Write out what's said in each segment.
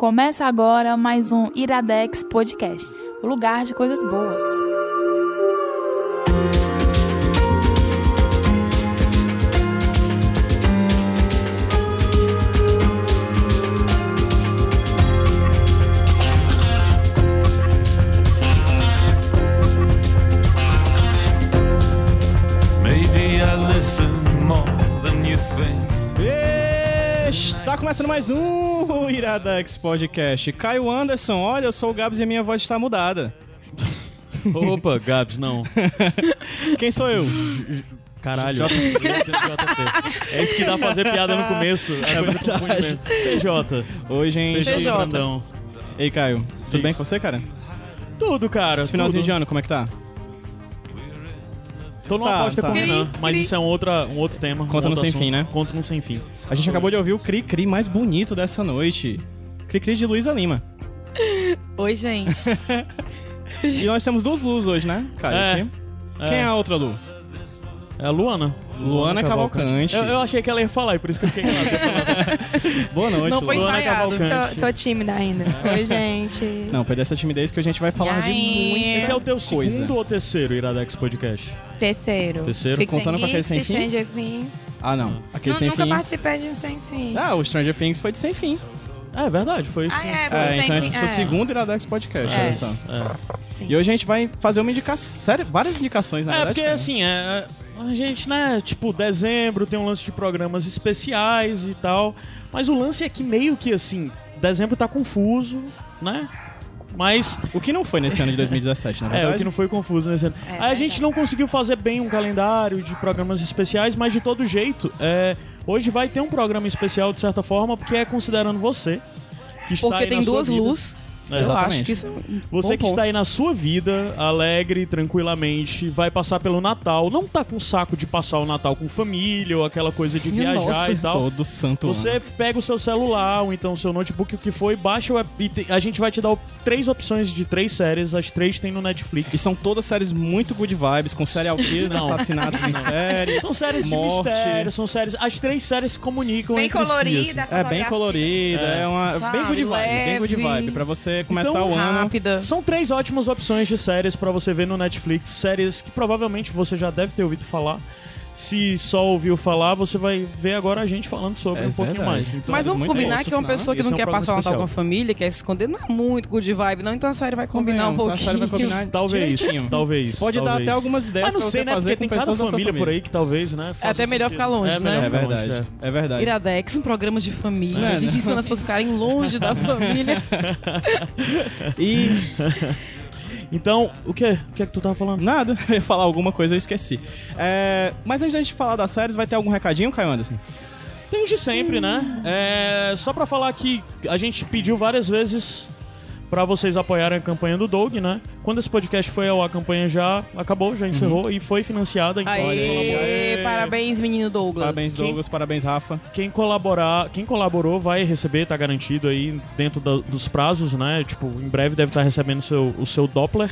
Começa agora mais um Iradex Podcast o lugar de coisas boas. Está começando mais um Iradex Podcast. Caio Anderson, olha, eu sou o Gabs e a minha voz está mudada. Opa, Gabs, não. Quem sou eu? Caralho. JP. É isso que dá pra fazer piada no começo. É, é verdade. PJ. Oi, gente. PJ. Ei, Caio. Tudo isso. bem com você, cara? Tudo, cara. Esse finalzinho tudo. de ano, como é que tá? Tô numa tá, aposta tá. com o Renan, mas isso é um, outra, um outro tema. Conta um no sem fim, né? Conta no sem fim. A gente acabou de ouvir o Cri Cri mais bonito dessa noite. Cri Cri de Luísa Lima. Oi, gente. e nós temos duas Luz hoje, né, Caio? É, é. Quem é a outra Lu? É a Luana. Luana, Luana Cavalcante. Eu, eu, achei que ela ia falar, e por isso que eu fiquei calado. Boa noite, Não foi Luana ensaiado. Cavalcante. Tô, tô, tímida ainda. Oi, gente. Não, perder essa timidez que a gente vai falar de muito. Esse é o teu coisa. segundo ou terceiro Iradex Podcast? Terceiro. Terceiro. Contando com aquele sem fim? Stranger Things. Ah, não. Aquele não, sem nunca fim. Participei de um sem fim. Ah, o Stranger Things foi de sem fim. É verdade, foi isso. Ah, é, foi é, então esse é o seu é. segundo Iradex Podcast, é. olha só. É. E hoje a gente vai fazer uma indicação, sério, várias indicações, na é, verdade. É, porque assim, é, a gente, né, tipo, dezembro tem um lance de programas especiais e tal, mas o lance é que meio que assim, dezembro tá confuso, né? Mas. O que não foi nesse ano de 2017, na verdade? É, o que não foi confuso nesse ano. É, Aí a gente não conseguiu fazer bem um calendário de programas especiais, mas de todo jeito, é, hoje vai ter um programa especial, de certa forma, porque é considerando você. Que está porque tem duas luzes é, eu acho que isso é um Você que ponto. está aí na sua vida, alegre, tranquilamente, vai passar pelo Natal, não tá com saco de passar o Natal com família ou aquela coisa de viajar Nossa, e tal. Todo santo Você ano. pega o seu celular ou então o seu notebook, o que foi, baixa o e a gente vai te dar três opções de três séries, as três tem no Netflix. E são todas séries muito good vibes, com serial killers, assassinatos em série. São séries morte. de mistério, são séries. As três séries se comunicam bem entre colorida, si. Assim. É bem colorida, é, é uma Sabe, bem good vibe, leve. bem good vibe pra você começar então, o ano rápida. São três ótimas opções de séries para você ver no Netflix. Séries que provavelmente você já deve ter ouvido falar. Se só ouviu falar, você vai ver agora a gente falando sobre é um pouquinho mais. Então, Mas vamos combinar que uma pessoa que não é um quer passar o Natal com a família, quer se esconder, não é muito good vibe, não. Então a série vai combinar um pouquinho. A série vai combinar talvez, talvez. Pode talvez. dar até algumas ideias Mas não sei, né? Porque tem cada família, família, por aí que talvez, né? É até melhor ficar longe, é né? É verdade. Longe, é. é. verdade. Iradex, um programa de família. É, a gente ensina as pessoas ficarem longe da família. e então, o que? O que é que tu tava falando? Nada, eu ia falar alguma coisa, eu esqueci. É... Mas antes da gente falar das séries, vai ter algum recadinho, Caio Anderson? Tem de sempre, né? É... Só pra falar que a gente pediu várias vezes para vocês apoiarem a campanha do Doug, né? Quando esse podcast foi ao a campanha já acabou, já encerrou uhum. e foi financiada. Então, Aê, Aê, parabéns, menino Douglas. Parabéns, Douglas, quem, parabéns, Rafa. Quem colaborar, quem colaborou vai receber, tá garantido aí dentro da, dos prazos, né? Tipo, em breve deve estar tá recebendo o seu, o seu Doppler.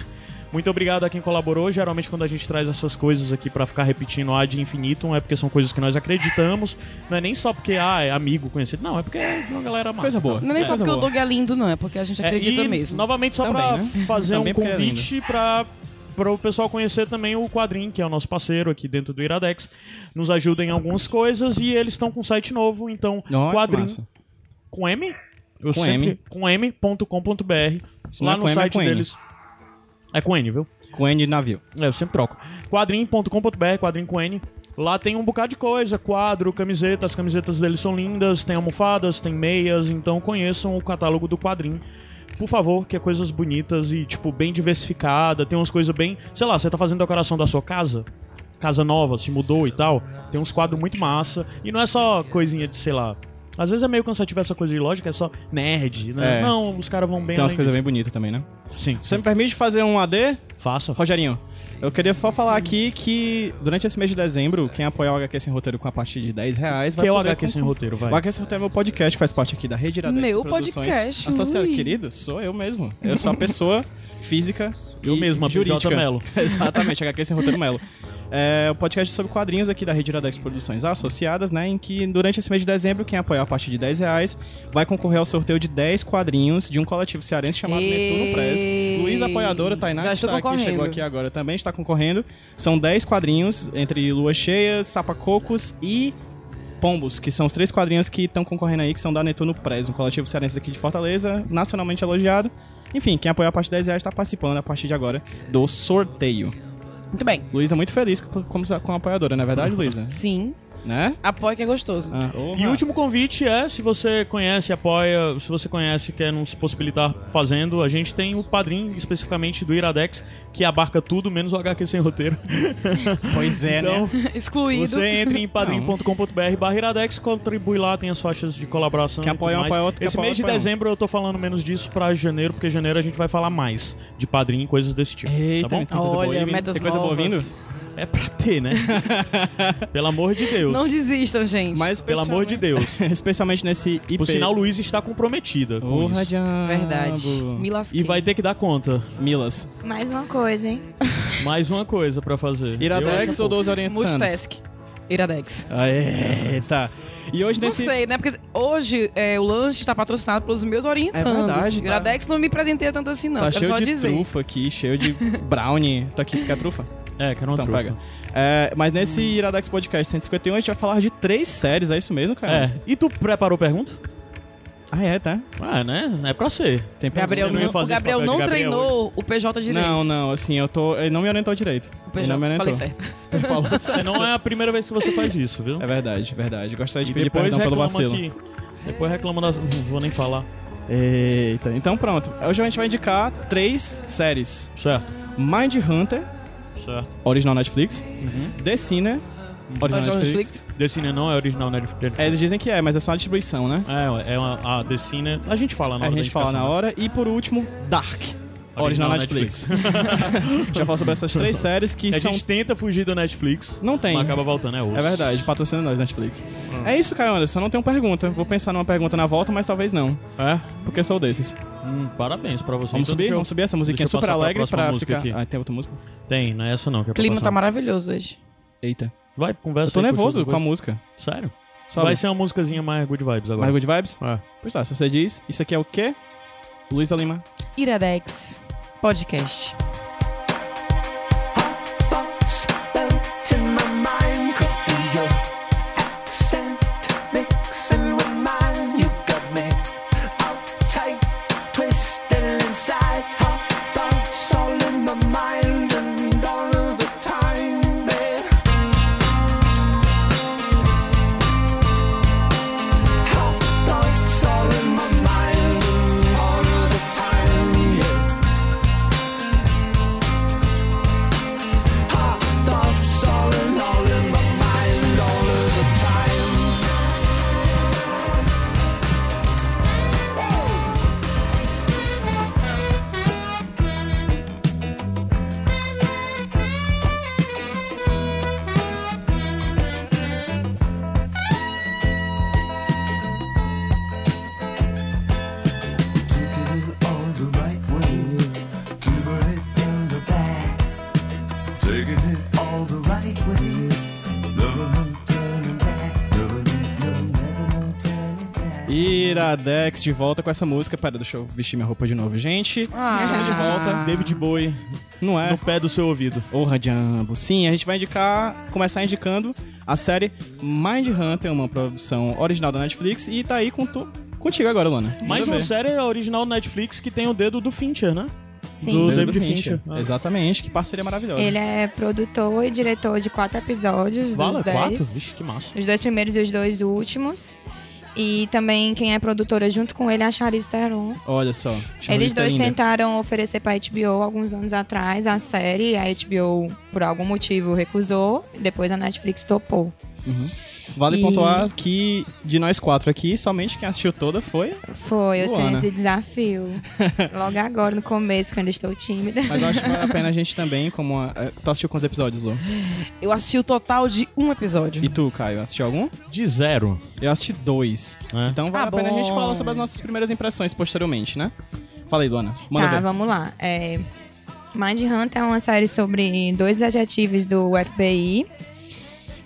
Muito obrigado a quem colaborou. Geralmente, quando a gente traz essas coisas aqui para ficar repetindo ad infinitum, é porque são coisas que nós acreditamos. Não é nem só porque ah, é amigo conhecido. Não, é porque é uma galera massa. Coisa boa. Não é nem é. só porque boa. o Doug é lindo, não. É porque a gente acredita é, e, mesmo. Novamente, só Também, pra né? fazer um é convite para para o pessoal conhecer também o Quadrim, que é o nosso parceiro aqui dentro do Iradex. Nos ajuda em algumas coisas e eles estão com um site novo, então oh, Quadrim com M? Eu com sempre, M. com m.com.br. Lá no site é deles. É com N, viu? Com N de navio. É, eu sempre troco. Quadrim.com.br, quadrim com N. Lá tem um bocado de coisa, quadro, camiseta, as camisetas deles são lindas, tem almofadas, tem meias, então conheçam o catálogo do Quadrim. Por favor, que é coisas bonitas e, tipo, bem diversificada, tem umas coisas bem... Sei lá, você tá fazendo decoração da sua casa, casa nova, se mudou e tal, tem uns quadros muito massa, e não é só coisinha de, sei lá, às vezes é meio cansativo essa coisa de lógica, é só nerd, né? É. Não, os caras vão bem Tem umas coisas bem bonitas também, né? Sim. Você me permite fazer um AD? Faça. Rogerinho, eu queria só falar aqui que durante esse mês de dezembro, quem apoiar o HQ Sem Roteiro com a partir de 10 reais vai Que é o HQ Sem Roteiro, vai. O HQ Sem Roteiro é meu podcast, faz parte aqui da Rede Iradex Meu podcast. Associado, querido, sou eu mesmo. Eu sou a pessoa física Eu e mesmo, a jurídica. Melo. Exatamente, HQ Sem Roteiro Melo. É o podcast sobre quadrinhos aqui da Rede Iradex Produções Associadas, né? Em que durante esse mês de dezembro, quem apoiar a partir de 10 reais vai concorrer ao sorteio de 10 quadrinhos de um coletivo cearense chamado Netuno Press. Luiz, apoiadora, Tainá, que está aqui, chegou aqui agora também, está concorrendo. São 10 quadrinhos entre Lua Cheias, Sapacocos e Pombos, que são os três quadrinhos que estão concorrendo aí, que são da Netuno Press, um coletivo cearense aqui de Fortaleza, nacionalmente elogiado. Enfim, quem apoiar a partir de 10 reais está participando a partir de agora do sorteio. Muito bem. Luísa muito feliz como, como apoiadora, não é verdade, Luísa? Sim. Né? Apoia que é gostoso. Ah, e o último convite é, se você conhece, apoia, se você conhece quer não se possibilitar fazendo, a gente tem o padrinho especificamente do Iradex, que abarca tudo, menos o HQ sem roteiro. Pois é, então, né? Excluído. Você entra em padrim.com.br barra Iradex, contribui lá, tem as faixas de colaboração. Que apoia, apoia outro, Esse mês de dezembro eu tô falando menos disso pra janeiro, porque janeiro a gente vai falar mais de padrinho e coisas desse tipo. Eita, tá bom? Tem coisa Olha, boa, metas tem coisa boa novas. vindo? É pra ter, né? Pelo amor de Deus. Não desistam, gente. Mas Pelo amor de Deus. especialmente nesse IP. Por sinal, Luiz está comprometida com Porra, isso. diabo. Verdade. Me lasquei. E vai ter que dar conta. Milas. Mais uma coisa, hein? Mais uma coisa pra fazer. Iradex ou 12 orientantes? Multitask. Iradex. Aê, tá. E hoje Não nesse... sei, né? Porque hoje é, o lanche está patrocinado pelos meus orientandos. É verdade, tá. Iradex não me presenteia tanto assim, não. Tá cheio só de dizer. trufa aqui, cheio de brownie. Tá aqui, tu quer trufa? É, quero uma Então, trufa. pega. É, mas nesse Iradex Podcast 151 a gente vai falar de três séries, é isso mesmo, cara? É. E tu preparou pergunta? Ah, é, tá. Ah, né? Não é pra ser. Tem pra Gabriel Você não ia não, fazer o Gabriel não Gabriel treinou o PJ direito. Não, não, assim, eu tô. Ele não me orientou direito. O ele não me PJ, orientou. falei certo. Ele falou Você não é a primeira vez que você faz isso, viu? É verdade, verdade. Gostaria de E pedir depois perdão pelo vacilo. que... Depois reclama das... Não vou nem falar. Eita, então pronto. Hoje a gente vai indicar três séries: Certo. Mind Hunter, Certo. original Netflix, Uhum. The Sinner, original Original Netflix. Netflix. The Cine não é original Netflix. É, eles dizem que é, mas é só a distribuição, né? É, é uma, a The Cine... A gente fala na a hora da gente fala na indicação. hora. E por último, Dark. Original, Netflix. Já falo sobre essas três séries que A são. gente tenta fugir do Netflix, Não tem. mas acaba voltando, é osso. É verdade, patrocina nós, Netflix. É isso, Caio Anderson. Não tenho pergunta. Vou pensar numa pergunta na volta, mas talvez não. É? Porque sou desses. Hum, parabéns pra você. Vamos Então subir? eu- Vamos subir essa musiquinha deixa eu super passar pra alegre próxima pra música ficar. aqui. Ah, tem outra música? Tem, não é essa não. Que é O pra clima passar. tá maravilhoso hoje. Eita. Vai, conversa Eu tô aí, nervoso com a depois. música. Sério? Sobe. Vai ser uma músicazinha mais good vibes agora. Mais good vibes? É. Pois tá, se você diz, isso aqui é o quê? Luísa Lima. Iradex Podcast. Iradex de volta com essa música. Pera, deixa eu vestir minha roupa de novo, gente. Ah, de volta. David Bowie Não é? no pé do seu ouvido. Porra, Jambo. Sim, a gente vai indicar, começar indicando a série Mind Hunter, uma produção original da Netflix, e tá aí com tu, contigo agora, Luana. Mais uma série original Netflix que tem o dedo do Fincher, né? Sim. Do David do Fincher. Ah. Exatamente, que parceria maravilhosa. Ele é produtor e diretor de quatro episódios Vala, dos dez. quatro? Vixe, que massa. Os dois primeiros e os dois últimos. E também quem é produtora junto com ele é a Charlize Theron. Olha só. Eles Charlize dois linda. tentaram oferecer pra HBO alguns anos atrás a série. A HBO, por algum motivo, recusou. Depois a Netflix topou. Vale E- pontuar que de nós quatro aqui, somente quem assistiu toda foi. Foi, eu tenho Luana. esse desafio. Logo agora, no começo, quando eu estou tímida. Mas eu acho que vale a pena a gente também, como. A... eh, Tu assistiu quantos episódios, Lu? Eu assisti o total de um episódio. E tu, Caio, assistiu algum? De zero. Eu assisti dois. É. Então vale Ah, a pena a gente bom. falar sobre as nossas primeiras impressões posteriormente, né? Fala aí, Luana. Manda tá, ver. vamos lá. É, Mind Hunter é uma série sobre dois detetives do FBI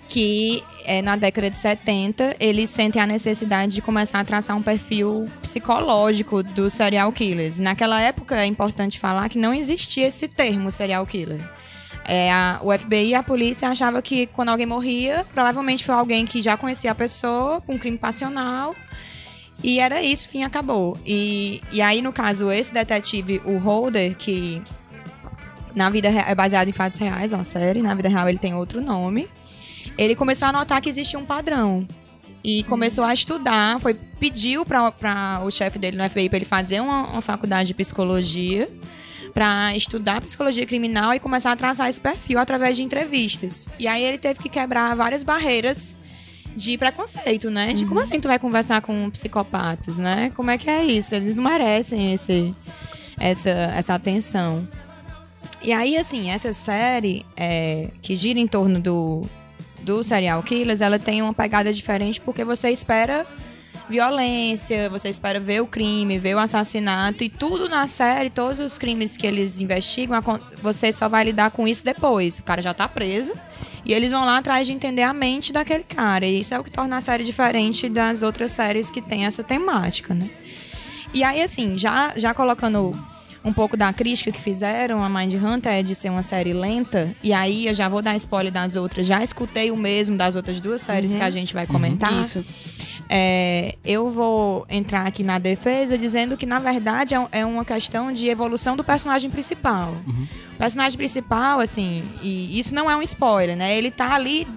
que é, na década de 70 eles sentem a necessidade de começar a traçar um perfil psicológico dos serial killers. Naquela época é importante falar que não existia esse termo serial killer. É, a, o FBI e a polícia achava que quando alguém morria, provavelmente foi alguém que já conhecia a pessoa, com um crime passional. E era isso, fim, acabou. E, e aí, no caso, esse detetive, o Holder, que na vida é baseado em fatos reais, é uma série, na vida real ele tem outro nome. Ele começou a notar que existia um padrão. E começou a estudar, foi pediu para o chefe dele no FBI para ele fazer uma, uma faculdade de psicologia para estudar psicologia criminal e começar a traçar esse perfil através de entrevistas. E aí ele teve que quebrar várias barreiras de preconceito, né? De como assim tu vai conversar com psicopatas, né? Como é que é isso? Eles não merecem esse, essa, essa atenção. E aí, assim, essa série é, que gira em torno do, do serial killers, ela tem uma pegada diferente porque você espera violência, você espera ver o crime, ver o assassinato e tudo na série, todos os crimes que eles investigam, você só vai lidar com isso depois. O cara já tá preso e eles vão lá atrás de entender a mente daquele cara. E isso é o que torna a série diferente das outras séries que tem essa temática, né? E aí, assim, já, já colocando um pouco da crítica que fizeram a Mind Hunter é de ser uma série lenta. E aí eu já vou dar spoiler das outras. Já escutei o mesmo das outras duas séries que a gente vai comentar. Isso. É, eu vou entrar aqui na defesa dizendo que, na verdade, é é uma questão de evolução do personagem principal. O personagem principal, assim, e isso não é um spoiler, né? Ele tá ali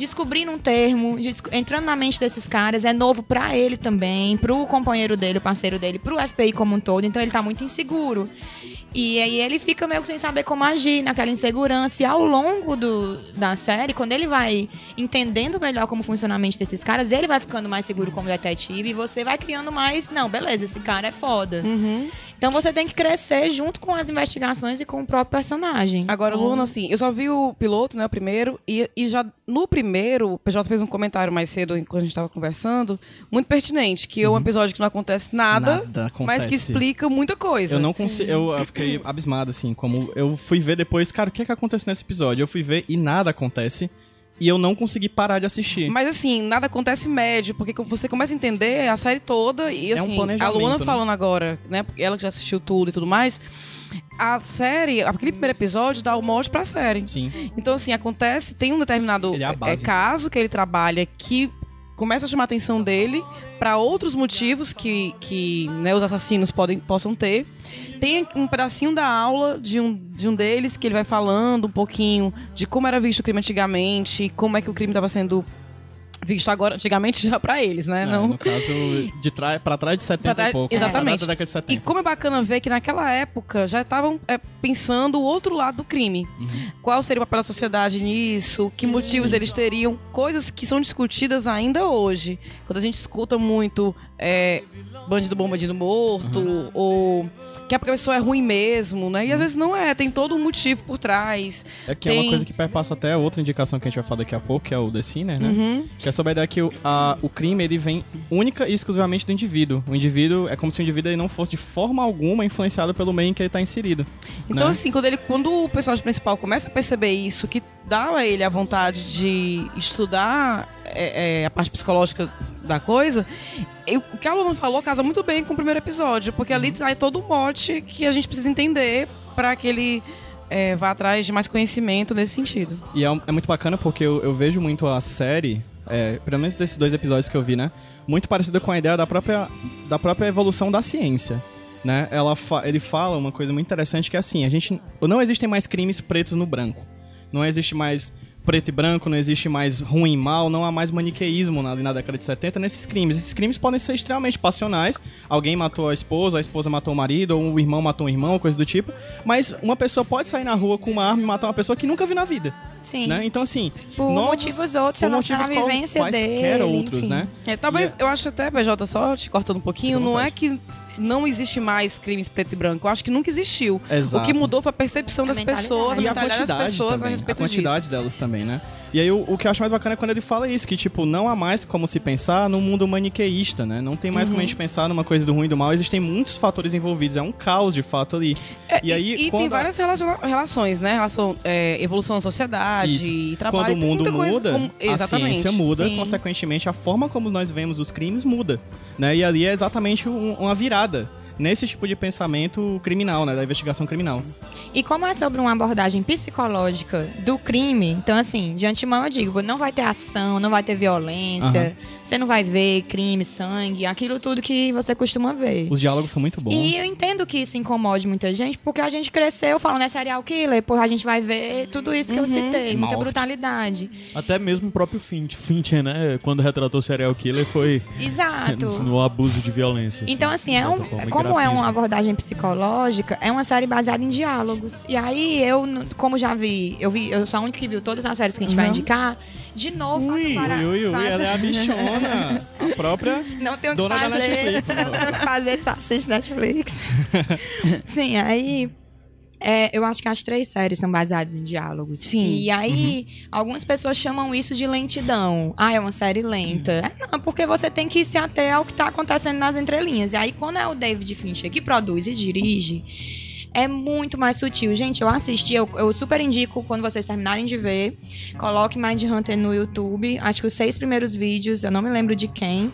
descobrindo um termo, entrando na mente desses caras, é novo pra ele também, pro companheiro dele, o parceiro dele, pro FBI como um todo, então ele tá muito inseguro. E aí ele fica meio que sem saber como agir naquela insegurança. E ao longo do, da série, quando ele vai entendendo melhor como funciona a mente desses caras, ele vai ficando mais seguro como detetive e você vai criando mais. Não, beleza, esse cara é foda. Então você tem que crescer junto com as investigações e com o próprio personagem. Agora, Então, Luna, assim, eu só vi o piloto, né, o primeiro, e, e já no primeiro, o PJ fez um comentário mais cedo, quando a gente tava conversando, muito pertinente, que é um episódio que não acontece nada, Uhum. Nada mas que acontece. explica muita coisa. Eu não consigo. Eu, eu fiquei abismado, assim, como eu fui ver depois, cara, o que é que acontece nesse episódio? Eu fui ver e nada acontece. E eu não consegui parar de assistir. Mas assim, nada acontece médio, porque você começa a entender a série toda e É um assim, a Luana né? falando agora, né, ela que já assistiu tudo e tudo mais, a série, aquele primeiro episódio dá o mote pra série. Sim. Então, assim, acontece, tem um determinado é é, caso que ele trabalha que começa a chamar a atenção dele para outros motivos que, que né, os assassinos podem, possam ter. Tem um pedacinho da aula de um, de um deles que ele vai falando um pouquinho de como era visto o crime antigamente, como é que o crime estava sendo visto agora, antigamente já para eles, né? É, Não, No caso, de pra trás de 70 Pra trás- e pouco. exatamente. Da década de 70. E como é bacana ver que naquela época já estavam é, pensando o outro lado do crime. Uhum. Qual seria o papel da sociedade nisso? Que motivos eles teriam? Coisas que são discutidas ainda hoje. Quando a gente escuta muito é, bandido bom, bandido morto, Uhum. ou que a pessoa é ruim mesmo, né? E às vezes não é, tem todo um motivo por trás. É que é tem- uma coisa que perpassa até a outra indicação que a gente vai falar daqui a pouco, que é o The Sinner, né? Uhum. Que é sobre a ideia que o, a- o crime ele vem única e exclusivamente do indivíduo. O indivíduo é como se o indivíduo ele não fosse de forma alguma influenciado pelo meio em que ele está inserido. Então, né? assim, quando, ele, quando o personagem principal começa a perceber isso, que dá a ele a vontade de estudar é, é, a parte psicológica da coisa, eu- o que a Luna falou casa muito bem com o primeiro episódio, porque ali sai todo o mote que a gente precisa entender para que ele é, vá atrás de mais conhecimento nesse sentido. E é, um- é muito bacana porque eu, eu vejo muito a série, é, pelo menos desses dois episódios que eu vi, né? Muito parecida com a ideia da própria, da própria evolução da ciência. Né? Ela fa- ele fala uma coisa muito interessante que é assim, a gente não existem mais crimes pretos no branco. Não existe mais preto e branco, não existe mais ruim e mal, não há mais maniqueísmo na, na década de 70 nesses crimes. Esses crimes podem ser extremamente passionais. Alguém matou a esposa, a esposa matou o marido, ou um irmão matou um irmão, coisa do tipo. Mas uma pessoa pode sair na rua com uma arma e matar uma pessoa que nunca viu na vida. Sim. Né? Então, assim. Por novos- motivos outros, por motivos qual- vivência quaisquer dele. outros, enfim. né? É, talvez, E eu acho até, PJ, só te cortando um pouquinho, não é que não existe mais crimes preto e branco. Eu acho que nunca existiu. Exato. O que mudou foi a percepção A das pessoas, a E a mentalidade das quantidade pessoas a também, respeito a quantidade disso. delas também, né? E aí o, o que eu acho mais bacana é quando ele fala isso, que tipo, não há mais como se pensar num mundo maniqueísta, né? Não tem mais como a Uhum. gente pensar numa coisa do ruim e do mal, existem muitos fatores envolvidos, é um caos de fato ali. e aí, É, E, quando tem a- várias relaciona- relações, né? Relação, é, evolução da sociedade, Isso. e trabalho. Quando o mundo muita coisa muda, como- a Exatamente. ciência muda, Sim. consequentemente a forma como nós vemos os crimes muda, né? E ali é exatamente um- uma virada nesse tipo de pensamento criminal, né? Da investigação criminal. E como é sobre uma abordagem psicológica do crime, então assim, de antemão eu digo, não vai ter ação, não vai ter violência, você não vai ver crime, sangue, aquilo tudo que você costuma ver. Os diálogos são muito bons. E eu entendo que isso incomode muita gente, porque a gente cresceu falando é serial killer, porra, a gente vai ver tudo isso que eu citei, muita Morte. brutalidade. Até mesmo o próprio Finch. Finch, né? Quando retratou serial killer foi Exato. no abuso de violência. assim, Então, assim, de é um, e como é uma abordagem psicológica, é uma série baseada em diálogos. E aí, eu, como já vi, eu vi, eu sou a única que viu todas as séries que a gente vai indicar, de novo, Ui, para- ui, ui, ela é a bichona. a própria Não tenho o que dona da fazer. Netflix. Não tenho que fazer, só assiste Netflix. Sim, aí. É, eu acho que as três séries são baseadas em diálogos. Sim. E aí, algumas pessoas chamam isso de lentidão. Ah, é uma série lenta. É, não, porque você tem que se ater ao que tá acontecendo nas entrelinhas. E aí, quando é o David Fincher que produz e dirige, é muito mais sutil. Gente, eu assisti, eu, eu super indico quando vocês terminarem de ver. Coloque Mind Hunter no YouTube. Acho que os seis primeiros vídeos, eu não me lembro de quem.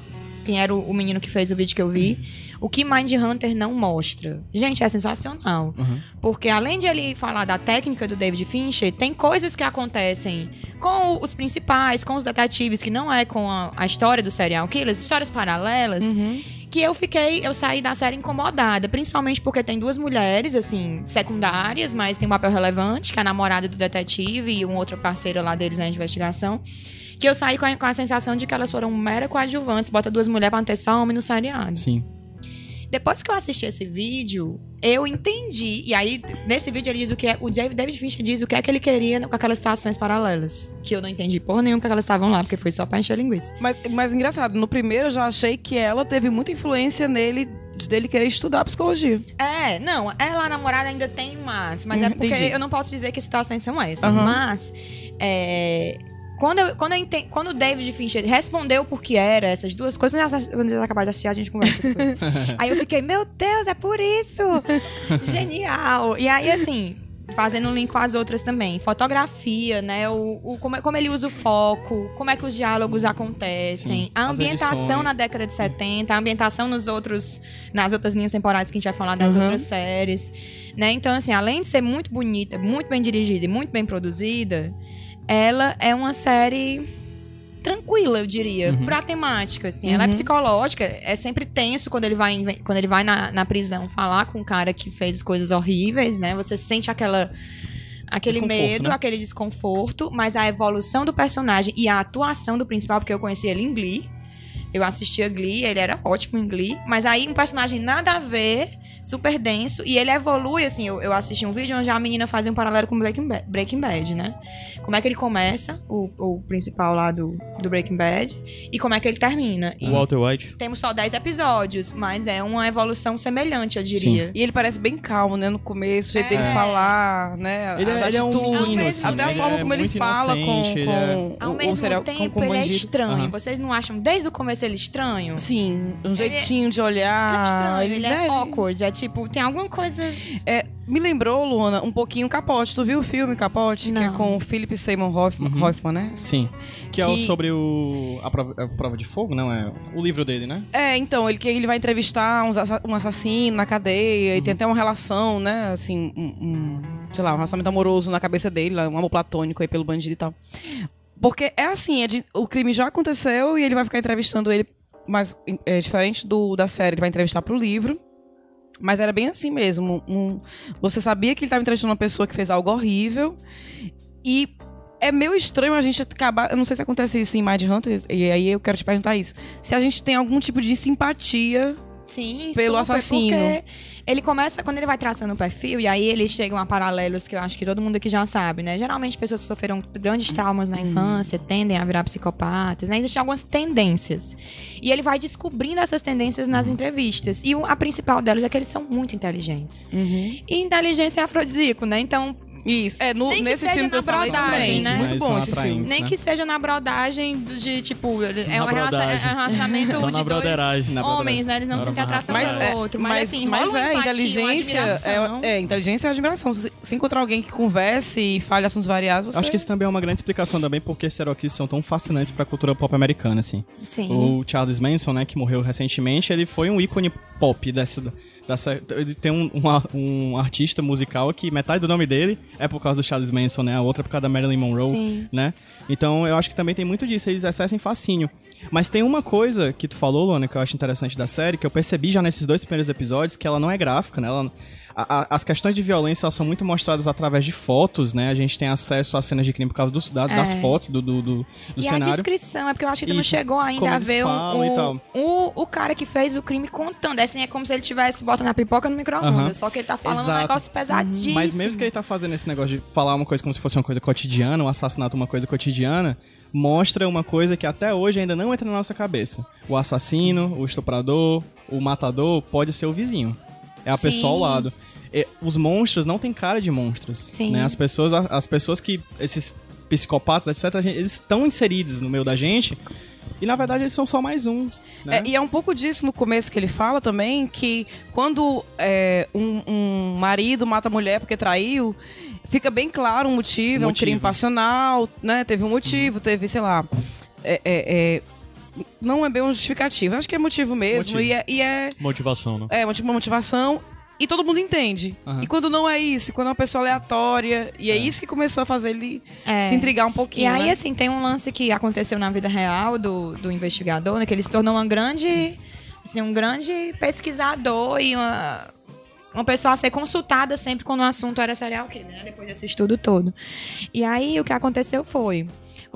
Quem era o, o menino que fez o vídeo que eu vi. O que Mind Hunter não mostra. Gente, é sensacional. Uhum. Porque além de ele falar da técnica do David Fincher, tem coisas que acontecem com os principais, com os detetives, que não é com a, a história do serial killers, histórias paralelas, Uhum. que eu fiquei, eu saí da série incomodada, principalmente porque tem duas mulheres, assim, secundárias, mas tem um papel relevante, que é a namorada do detetive e um outro parceiro lá deles na investigação. Que eu saí com a, com a sensação de que elas foram mera coadjuvantes, bota duas mulheres pra não ter só homem no seriado. Sim. Depois que eu assisti esse vídeo, eu entendi. E aí, nesse vídeo, ele diz o que é. O David Fincher diz o que é que ele queria com aquelas situações paralelas. Que eu não entendi porra nenhuma que elas estavam lá, porque foi só pra encher linguiça. Mas, mas engraçado, no primeiro eu já achei que ela teve muita influência nele, de dele querer estudar psicologia. É, não, ela, a namorada, ainda tem mas. Mas é Hum, porque entendi. eu não posso dizer que situações são essas. Aham. Mas, é, Quando, eu, quando, eu enten- quando o David Fincher respondeu por que era essas duas coisas, quando eles- acabaram de assistir, a gente conversa depois. aí eu fiquei, meu Deus, é por isso! Genial! E aí, assim, fazendo um link com as outras também. Fotografia, né? O, o- como, como ele usa o foco, como é que os diálogos acontecem. Sim, a ambientação na década de 70, a ambientação nos outros, nas outras linhas temporais que a gente vai falar das Uhum. outras séries. Né? Então, assim, além de ser muito bonita, muito bem dirigida e muito bem produzida, ela é uma série tranquila, eu diria, Uhum. pra temática, assim. Ela é Uhum. psicológica, é sempre tenso quando ele vai, quando ele vai na, na prisão falar com um cara que fez coisas horríveis, né? Você sente aquela... Aquele medo, né? aquele desconforto, mas a evolução do personagem e a atuação do principal, porque eu conheci ele em Glee. Eu assistia Glee, ele era ótimo em Glee, mas aí um personagem nada a ver, super denso, e ele evolui, assim, eu, eu assisti um vídeo onde a menina fazia um paralelo com Breaking Bad, Breaking Bad né? Como é que ele começa, o, o principal lá do, do Breaking Bad, e como é que ele termina. E O Walter White. temos só 10 episódios, mas é uma evolução semelhante, eu diria. E ele parece bem calmo, né? No começo, o jeito dele É. falar, né? Ele as é- ele é um menino, assim, até né? a Ele forma é como ele muito fala com, inocente, ele com é- Ao o- o mesmo com- tempo, com o ele é estranho. Aham. Vocês não acham desde o começo ele estranho? Sim, um Ele- jeitinho de Ele é olhar. estranho, ele, né, é awkward. É tipo, tem alguma coisa. É, me lembrou, Luana, um pouquinho Capote. Tu viu o filme Capote? Que é Não. com o Philip Seymour Hoffman, Uhum. Hoffman, né? Sim. Que, é o Que- sobre o. A prova, a prova de fogo, não? É o livro dele, né? É, então, ele que ele vai entrevistar uns um assassino na cadeia e tem até uma relação, né, assim, um, um, sei lá, um relacionamento amoroso na cabeça dele, um amor platônico aí pelo bandido e tal. Porque é assim, é de- o crime já aconteceu e ele vai ficar entrevistando ele, mas é diferente do da série, ele vai entrevistar pro livro. Mas era bem assim mesmo. um- você sabia que ele estava entrevistando uma pessoa que fez algo horrível. E é meio estranho a gente acabar. Eu não sei se acontece isso em Mind Hunter, e aí eu quero te perguntar isso. Se a gente tem algum tipo de simpatia Sim, pelo super, assassino. Porque ele começa, quando ele vai traçando o perfil, e aí eles chegam a paralelos que eu acho que todo mundo aqui já sabe, né? Geralmente pessoas que sofreram grandes traumas na infância tendem a virar psicopatas, né? Existem algumas tendências. E ele vai descobrindo essas tendências nas entrevistas. E a principal delas é que eles são muito inteligentes. Uhum. E inteligência é afrodisíaco, né? Então, Isso. É, no, Nem que nesse seja filme que na brodagem, né? Muito bom esse filme. nem né? que seja na brodagem de, tipo, é Na um, relacion- é um relacionamento de na dois broderagem. Na homens, né? Eles não sentem atração Mas, pelo é, outro. Mas, mas, assim, mas rola uma é, empatia, inteligência é, é, inteligência é admiração. Se você encontrar alguém que converse e fale assuntos variados, você... Acho que isso também é uma grande explicação também porque Cherokees são tão fascinantes pra cultura pop americana, assim. Sim. O Charles Manson, né, que morreu recentemente, ele foi um ícone pop dessa... tem um, um, um artista musical que metade do nome dele é por causa do Charles Manson, né? A outra é por causa da Marilyn Monroe, Sim. né? Então eu acho que também tem muito disso, eles exercem fascínio. Mas tem uma coisa que tu falou, Luana, que eu acho interessante da série, que eu percebi já nesses dois primeiros episódios, que ela não é gráfica, né? Ela, a- a- as questões de violência são muito mostradas através de fotos, né? A gente tem acesso às cenas de crime por causa dos- da- das É. fotos do, do, do, do e cenário. a descrição, é porque eu acho que tu não chegou ainda a ver o, e o, o, cara que fez o crime contando. É Assim, é como se ele tivesse botando a pipoca no micro-ondas. Aham. Só que ele tá falando um Exato. negócio pesadíssimo. Mas mesmo que ele tá fazendo esse negócio de falar uma coisa como se fosse uma coisa cotidiana, um assassinato uma coisa cotidiana, mostra uma coisa que até hoje ainda não entra na nossa cabeça. O assassino, o estuprador, o matador pode ser o vizinho. É a Sim. pessoa ao lado. E os monstros não têm cara de monstros. Sim. Né? As pessoas, as pessoas que esses psicopatas, etc, eles estão inseridos no meio da gente. E na verdade eles são só mais uns. Né? É, e é um pouco disso no começo que ele fala também, que quando é, um, um marido mata a mulher porque traiu, fica bem claro um motivo, é um Motivo. crime passional, né? Teve um motivo, teve, sei lá. é- é- é, não é bem um justificativo, acho que é motivo mesmo. Motivo. E é, e é, Motivação, né? é uma motivação. E todo mundo entende. Aham. E quando não é isso, quando é uma pessoa aleatória. E é, isso que começou a fazer ele É. se intrigar um E pouquinho. aí, né? assim, tem um lance que aconteceu na vida real do, do investigador, né? Que ele se tornou uma grande, assim, um grande pesquisador e uma, uma pessoa a ser consultada sempre quando o assunto era serial killer, né? Depois desse estudo todo. E aí, o que aconteceu foi...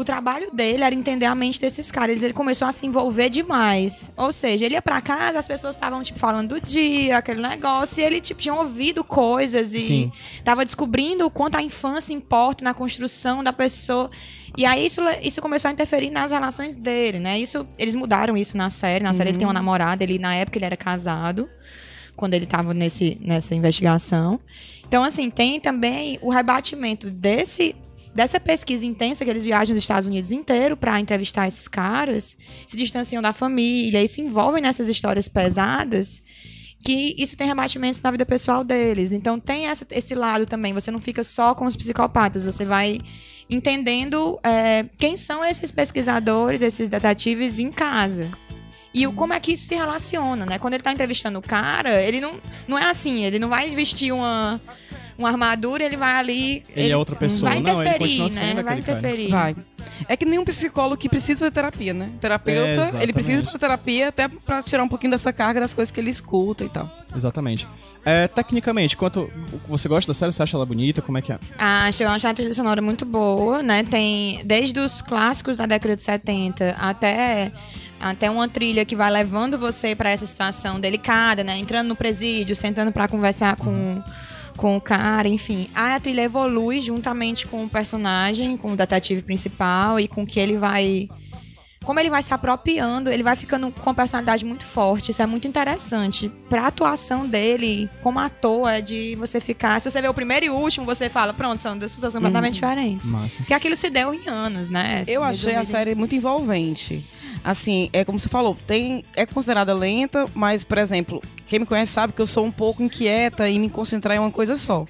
O trabalho dele era entender a mente desses caras. Ele começou a se envolver demais. Ou seja, ele ia pra casa, as pessoas estavam, tipo, falando do dia, aquele negócio, e ele, tipo, tinha ouvido coisas e Sim. tava descobrindo o quanto a infância importa na construção da pessoa. E aí isso, isso começou a interferir nas relações dele, né? Isso, eles mudaram isso na série. Na série ele tem uma namorada, ele na época ele era casado, quando ele tava nesse, nessa investigação. Então, assim, tem também o rebatimento desse dessa pesquisa intensa que eles viajam nos Estados Unidos inteiro para entrevistar esses caras, se distanciam da família e se envolvem nessas histórias pesadas que isso tem rebatimentos na vida pessoal deles. Então tem essa- esse lado também. Você não fica só com os psicopatas, você vai entendendo é, quem são esses pesquisadores, esses detetives em casa. E o, como é que isso se relaciona, né? Quando ele tá entrevistando o cara, ele não, não é assim, ele não vai vestir uma, uma armadura, ele vai ali. Ele é outra pessoa. Vai Não, ele interferir, continua sendo né? Vai aquele cara. interferir. Vai. É que nenhum psicólogo que precisa fazer terapia, né? Terapeuta, É, ele precisa fazer terapia até pra tirar um pouquinho dessa carga das coisas que ele escuta e tal. Exatamente. É, tecnicamente, quanto você gosta da série, você acha ela bonita? Como é que é? Acho, eu acho a trilha sonora muito boa, né? Tem desde os clássicos da década de 70 até até uma trilha que vai levando você pra essa situação delicada, né? Entrando no presídio, sentando pra conversar com com o cara, enfim. A trilha evolui juntamente com o personagem, com o detetive principal e com que ele vai como ele vai se apropriando, ele vai ficando com uma personalidade muito forte. Isso é muito interessante. Pra atuação dele, como ator, é de você ficar. Se você vê o primeiro e o último, você fala, pronto, são duas pessoas completamente diferentes. Massa. Porque aquilo se deu em anos, né? Eu achei a série muito envolvente. Assim, é como você falou, tem é considerada lenta, mas, por exemplo, quem me conhece sabe que eu sou um pouco inquieta e me concentrar em uma coisa só.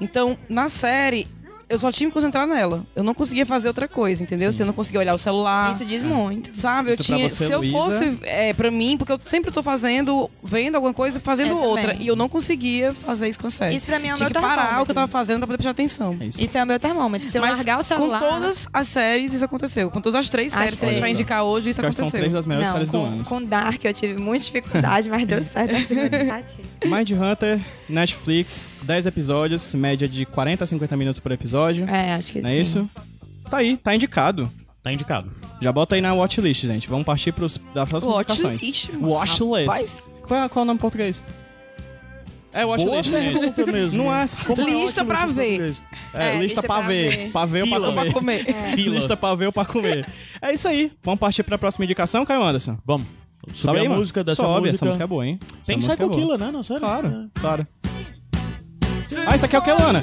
Então, na série, eu só tinha que me concentrar nela. Eu não conseguia fazer outra coisa, entendeu? Se eu não conseguia olhar o celular. Isso diz muito. Sabe, eu Isso pra tinha. você, se eu Luísa? fosse é, pra mim, porque eu sempre tô fazendo, vendo alguma coisa, fazendo Eu outra. também. E eu não conseguia fazer isso com a série. Isso pra mim é o Tinha meu que parar o que eu termômetro. tava fazendo pra poder prestar atenção. É isso. Isso é o meu termômetro. Se eu Mas largar o celular. com todas as séries isso aconteceu. Com todas as três As séries que a gente vai três. indicar hoje, isso Eu que são aconteceu. três das melhores Não, séries do com, ano. com Dark eu tive muita dificuldade, mas deu certo na segunda tentativa. Mind Hunter, Netflix, 10 episódios, média de 40 a 50 minutos por episódio. É, acho que Não sim. é isso? Tá aí, tá indicado. Tá indicado. Já bota aí na watchlist, gente. Vamos partir pros, das próximas indicações. Watchlist, Watchlist. Qual, qual é o nome em português? É, o Watchlist. pergunta mesmo. Não é Como é Lista watchlist pra ver. É, É, lista pra ver. ver. Pra ver ou pra comer. Pra comer. Fila. Lista pra ver ou pra comer. É isso aí. Vamos partir pra próxima indicação, Caio Anderson? Vamos. Subir Sobe aí, a música dessa Sobe, música. essa música é boa, hein? Tem essa música é Psycho boa. Killer, né? Não, sério? Claro, claro. Ah, isso aqui é o que, Lana?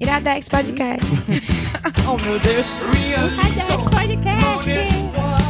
Iradex Podcast. Oh, meu Deus. Iradex Podcast.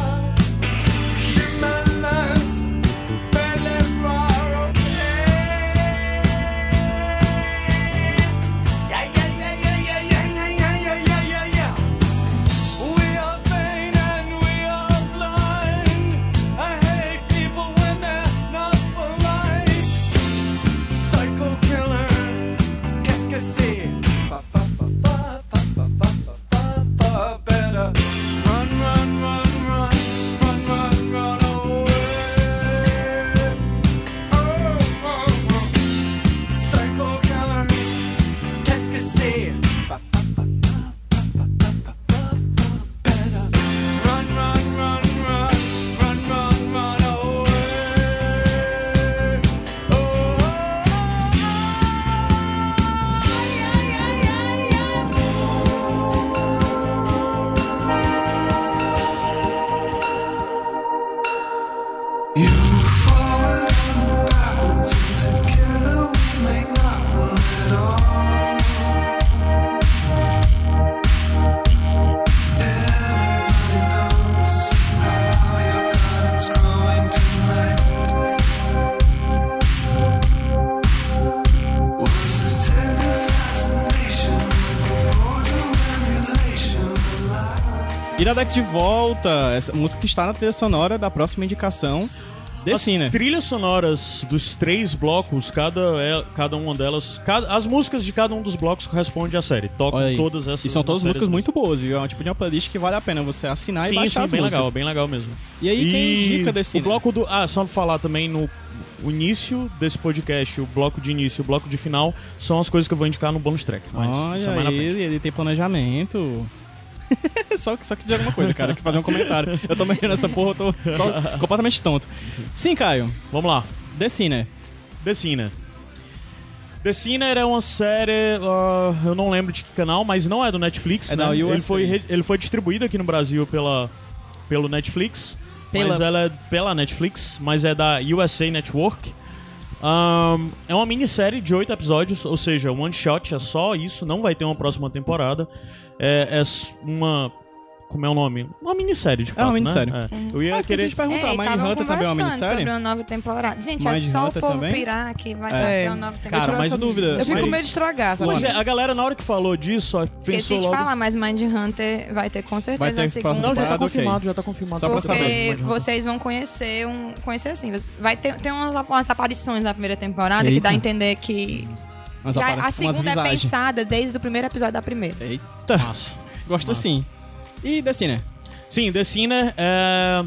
Iradex de volta. Essa música está na trilha sonora da próxima indicação. As Decina. trilhas sonoras dos três blocos, cada, é, cada uma delas. Cada, as músicas de cada um dos blocos correspondem à série. Tocam todas essas. E são todas músicas série muito boas, viu? É um tipo de uma playlist que vale a pena você assinar Sim, e baixar sim, bem músicas. legal, bem legal mesmo. E aí, quem indica Decina? O bloco do. Ah, só pra falar também no início desse podcast, o bloco de início e o bloco de final, são as coisas que eu vou indicar no bonus track. Mas Olha mais na frente. ele, ele tem planejamento. só, que- só que dizer alguma coisa, cara, que fazer um comentário. Eu tô mexendo nessa porra, eu tô, tô completamente tonto. Sim, Caio. Vamos lá. Decina. The Sinner. The Sinner é uma série, ah, eu não lembro de que canal, mas não é do Netflix, É né? da ele, USA. foi, ele foi distribuído aqui no Brasil pela, pelo Netflix. Pela- Mas ela é pela Netflix, mas é da USA Network. Ahn, é uma minissérie de oito episódios, ou seja, one shot, é só isso, não vai ter uma próxima temporada. É, é uma. Como é o nome? Uma minissérie, de É fato, uma minissérie. Né? É. Eu ia esqueci querer. de perguntar, Ei, Mind Hunter também é uma minissérie? sobre uma nova temporada. Gente, é Mind só Hunter o povo também? pirar que vai É. ter uma nova Cara, temporada. mas essa dúvida. Eu fico Mas- com medo de estragar, sabe? Pois é, a galera na hora que falou disso, ó, Esqueci pensou de logo. falar, mas Mind Hunter vai ter com certeza Vai ter a segunda. Não, já tá confirmado, já tá confirmado. Só pra Porque saber. vocês vão conhecer um. Conhecer assim. Vai ter tem umas, umas aparições na primeira temporada que Eita. dá a entender que. Já- a segunda é pensada desde o primeiro episódio da primeira. Eita, Massa. gosto assim. E Decina? Sim, The Sinner é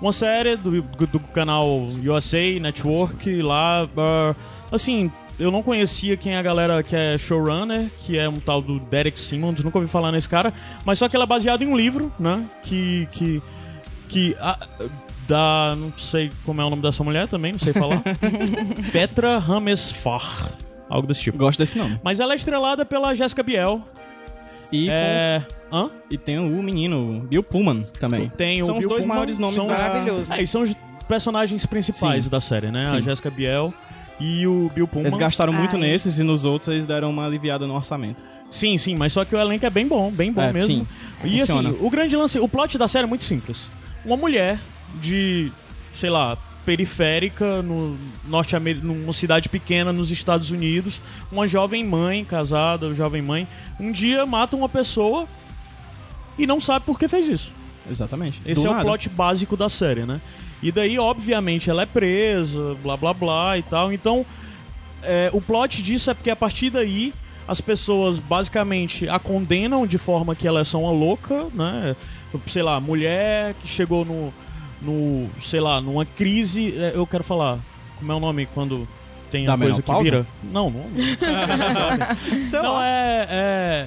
uma série do, do canal USA Network lá. ah, assim, eu não conhecia quem é a galera que é showrunner, que é um tal do Derek Simmons, nunca ouvi falar nesse cara, mas só que ela é baseada em um livro, né? Que. que, que ah, da. Não sei como é o nome dessa mulher também, não sei falar. Petra Ramesfar. Algo desse tipo. Gosto desse nome. Mas ela é estrelada pela Jessica Biel. E, É. Hã? com- e tem o menino, Bill Pullman também. Tem o São os Bill dois Pullman, maiores nomes são- da... Maravilhoso. É, e são os personagens principais Sim. da série, né? A Sim. Jéssica Biel e o Bill Pullman. Eles gastaram muito Ai. nesses e nos outros eles deram uma aliviada no orçamento. Sim, sim, mas só que o elenco é bem bom, bem bom É, mesmo. sim. E Funciona. assim, o grande lance, o plot da série é muito simples. Uma mulher de, sei lá, periférica no norte numa cidade pequena nos Estados Unidos, uma jovem mãe, casada, jovem mãe, um dia mata uma pessoa e não sabe por que fez isso. Exatamente. Esse Do é o nada. plot básico da série, né? E daí, obviamente, ela é presa, blá blá blá e tal. Então, é, o plot disso é porque a partir daí as pessoas basicamente a condenam de forma que ela é só uma louca, né? Sei lá, mulher que chegou no, no sei lá, numa crise. é, Eu quero falar, como é o nome quando tem a coisa que vira? Não, não. Não é, é.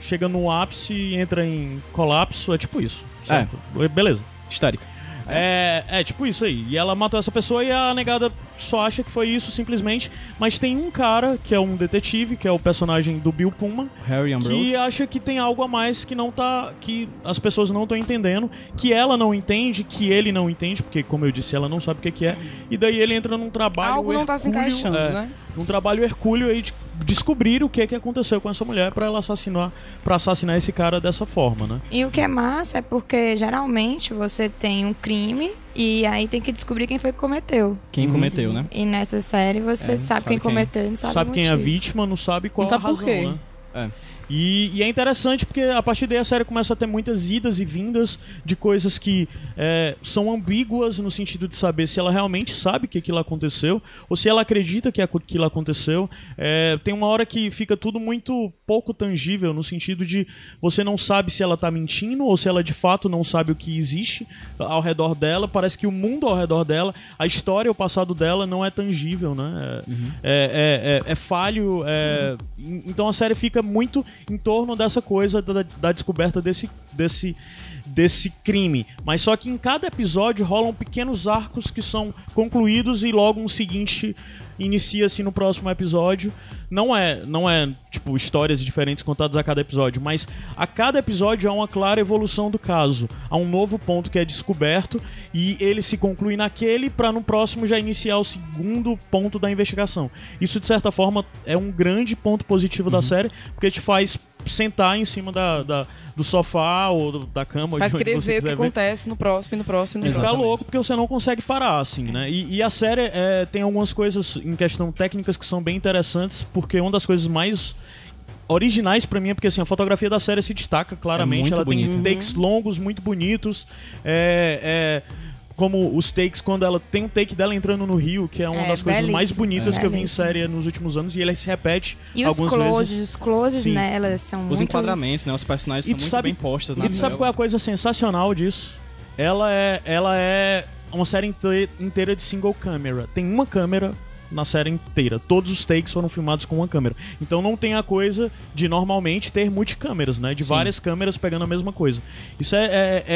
Chega no ápice e entra em colapso, é tipo isso. Certo? Beleza. Histérica. É, é, tipo isso aí. E ela matou essa pessoa e a negada só acha que foi isso, simplesmente. Mas tem um cara, que é um detetive, que é o personagem do Bill Pullman, Harry Ambrose. que acha que tem algo a mais que não tá. que as pessoas não estão entendendo, que ela não entende, que ele não entende, porque, como eu disse, ela não sabe o que, que é. E daí ele entra num trabalho. Algo não tá se hercúleo, encaixando, é, né? Num trabalho hercúleo aí de descobrir o que, que aconteceu com essa mulher pra ela assassinar. para assassinar esse cara dessa forma, né? E o que é massa é porque geralmente você tem um crime e aí tem que descobrir quem foi que cometeu. Quem cometeu, né? E nessa série você É, sabe, sabe quem quem. cometeu não sabe, sabe o quem é a vítima, não sabe qual Não sabe a por razão, quê. né? É. E, e é interessante porque a partir daí a série começa a ter muitas idas e vindas de coisas que é, são ambíguas no sentido de saber se ela realmente sabe que aquilo aconteceu ou se ela acredita que aquilo aconteceu. É, tem uma hora que fica tudo muito pouco tangível no sentido de você não sabe se ela tá mentindo ou se ela de fato não sabe o que existe ao redor dela. Parece que o mundo ao redor dela, a história, o passado dela não é tangível, né? É, é- é- é- é falho. é- en- Então a série fica muito em torno dessa coisa da, da descoberta desse, desse, desse crime. Mas só que em cada episódio rolam pequenos arcos que são concluídos e logo um seguinte inicia-se no próximo episódio. Não é, não é tipo histórias diferentes contadas a cada episódio, mas a cada episódio há uma clara evolução do caso. Há um novo ponto que é descoberto e ele se conclui naquele para no próximo já iniciar o segundo ponto da investigação. Isso de certa forma é um grande ponto positivo da série, porque te faz sentar em cima da, da- do sofá ou do- da cama, Faz de onde querer você ver o que ver. acontece no próximo e no próximo. e próximo. louco porque você não consegue parar, assim, né? E, e a série é, tem algumas coisas em questão técnicas que são bem interessantes, porque uma das coisas mais originais pra mim é porque assim, a fotografia da série se destaca claramente. muito Ela bonita. tem takes longos, muito bonitos. É, é, como os takes, quando ela tem um take dela entrando no rio, que é uma É, das coisas mais bonitas que eu vi em série nos últimos anos, e ele se repete E os algumas closes, vezes. os closes Sim. nela são Os muito... enquadramentos, né? Os personagens E são muito sabe- bem postos na E tu sabe qual é a coisa sensacional disso? Ela é, ela é uma série inte- inteira de single camera. Tem uma câmera na série inteira. Todos os takes foram filmados com uma câmera. Então não tem a coisa de normalmente ter multicâmeras, né? De Sim. várias câmeras pegando a mesma coisa. Isso é, é, é,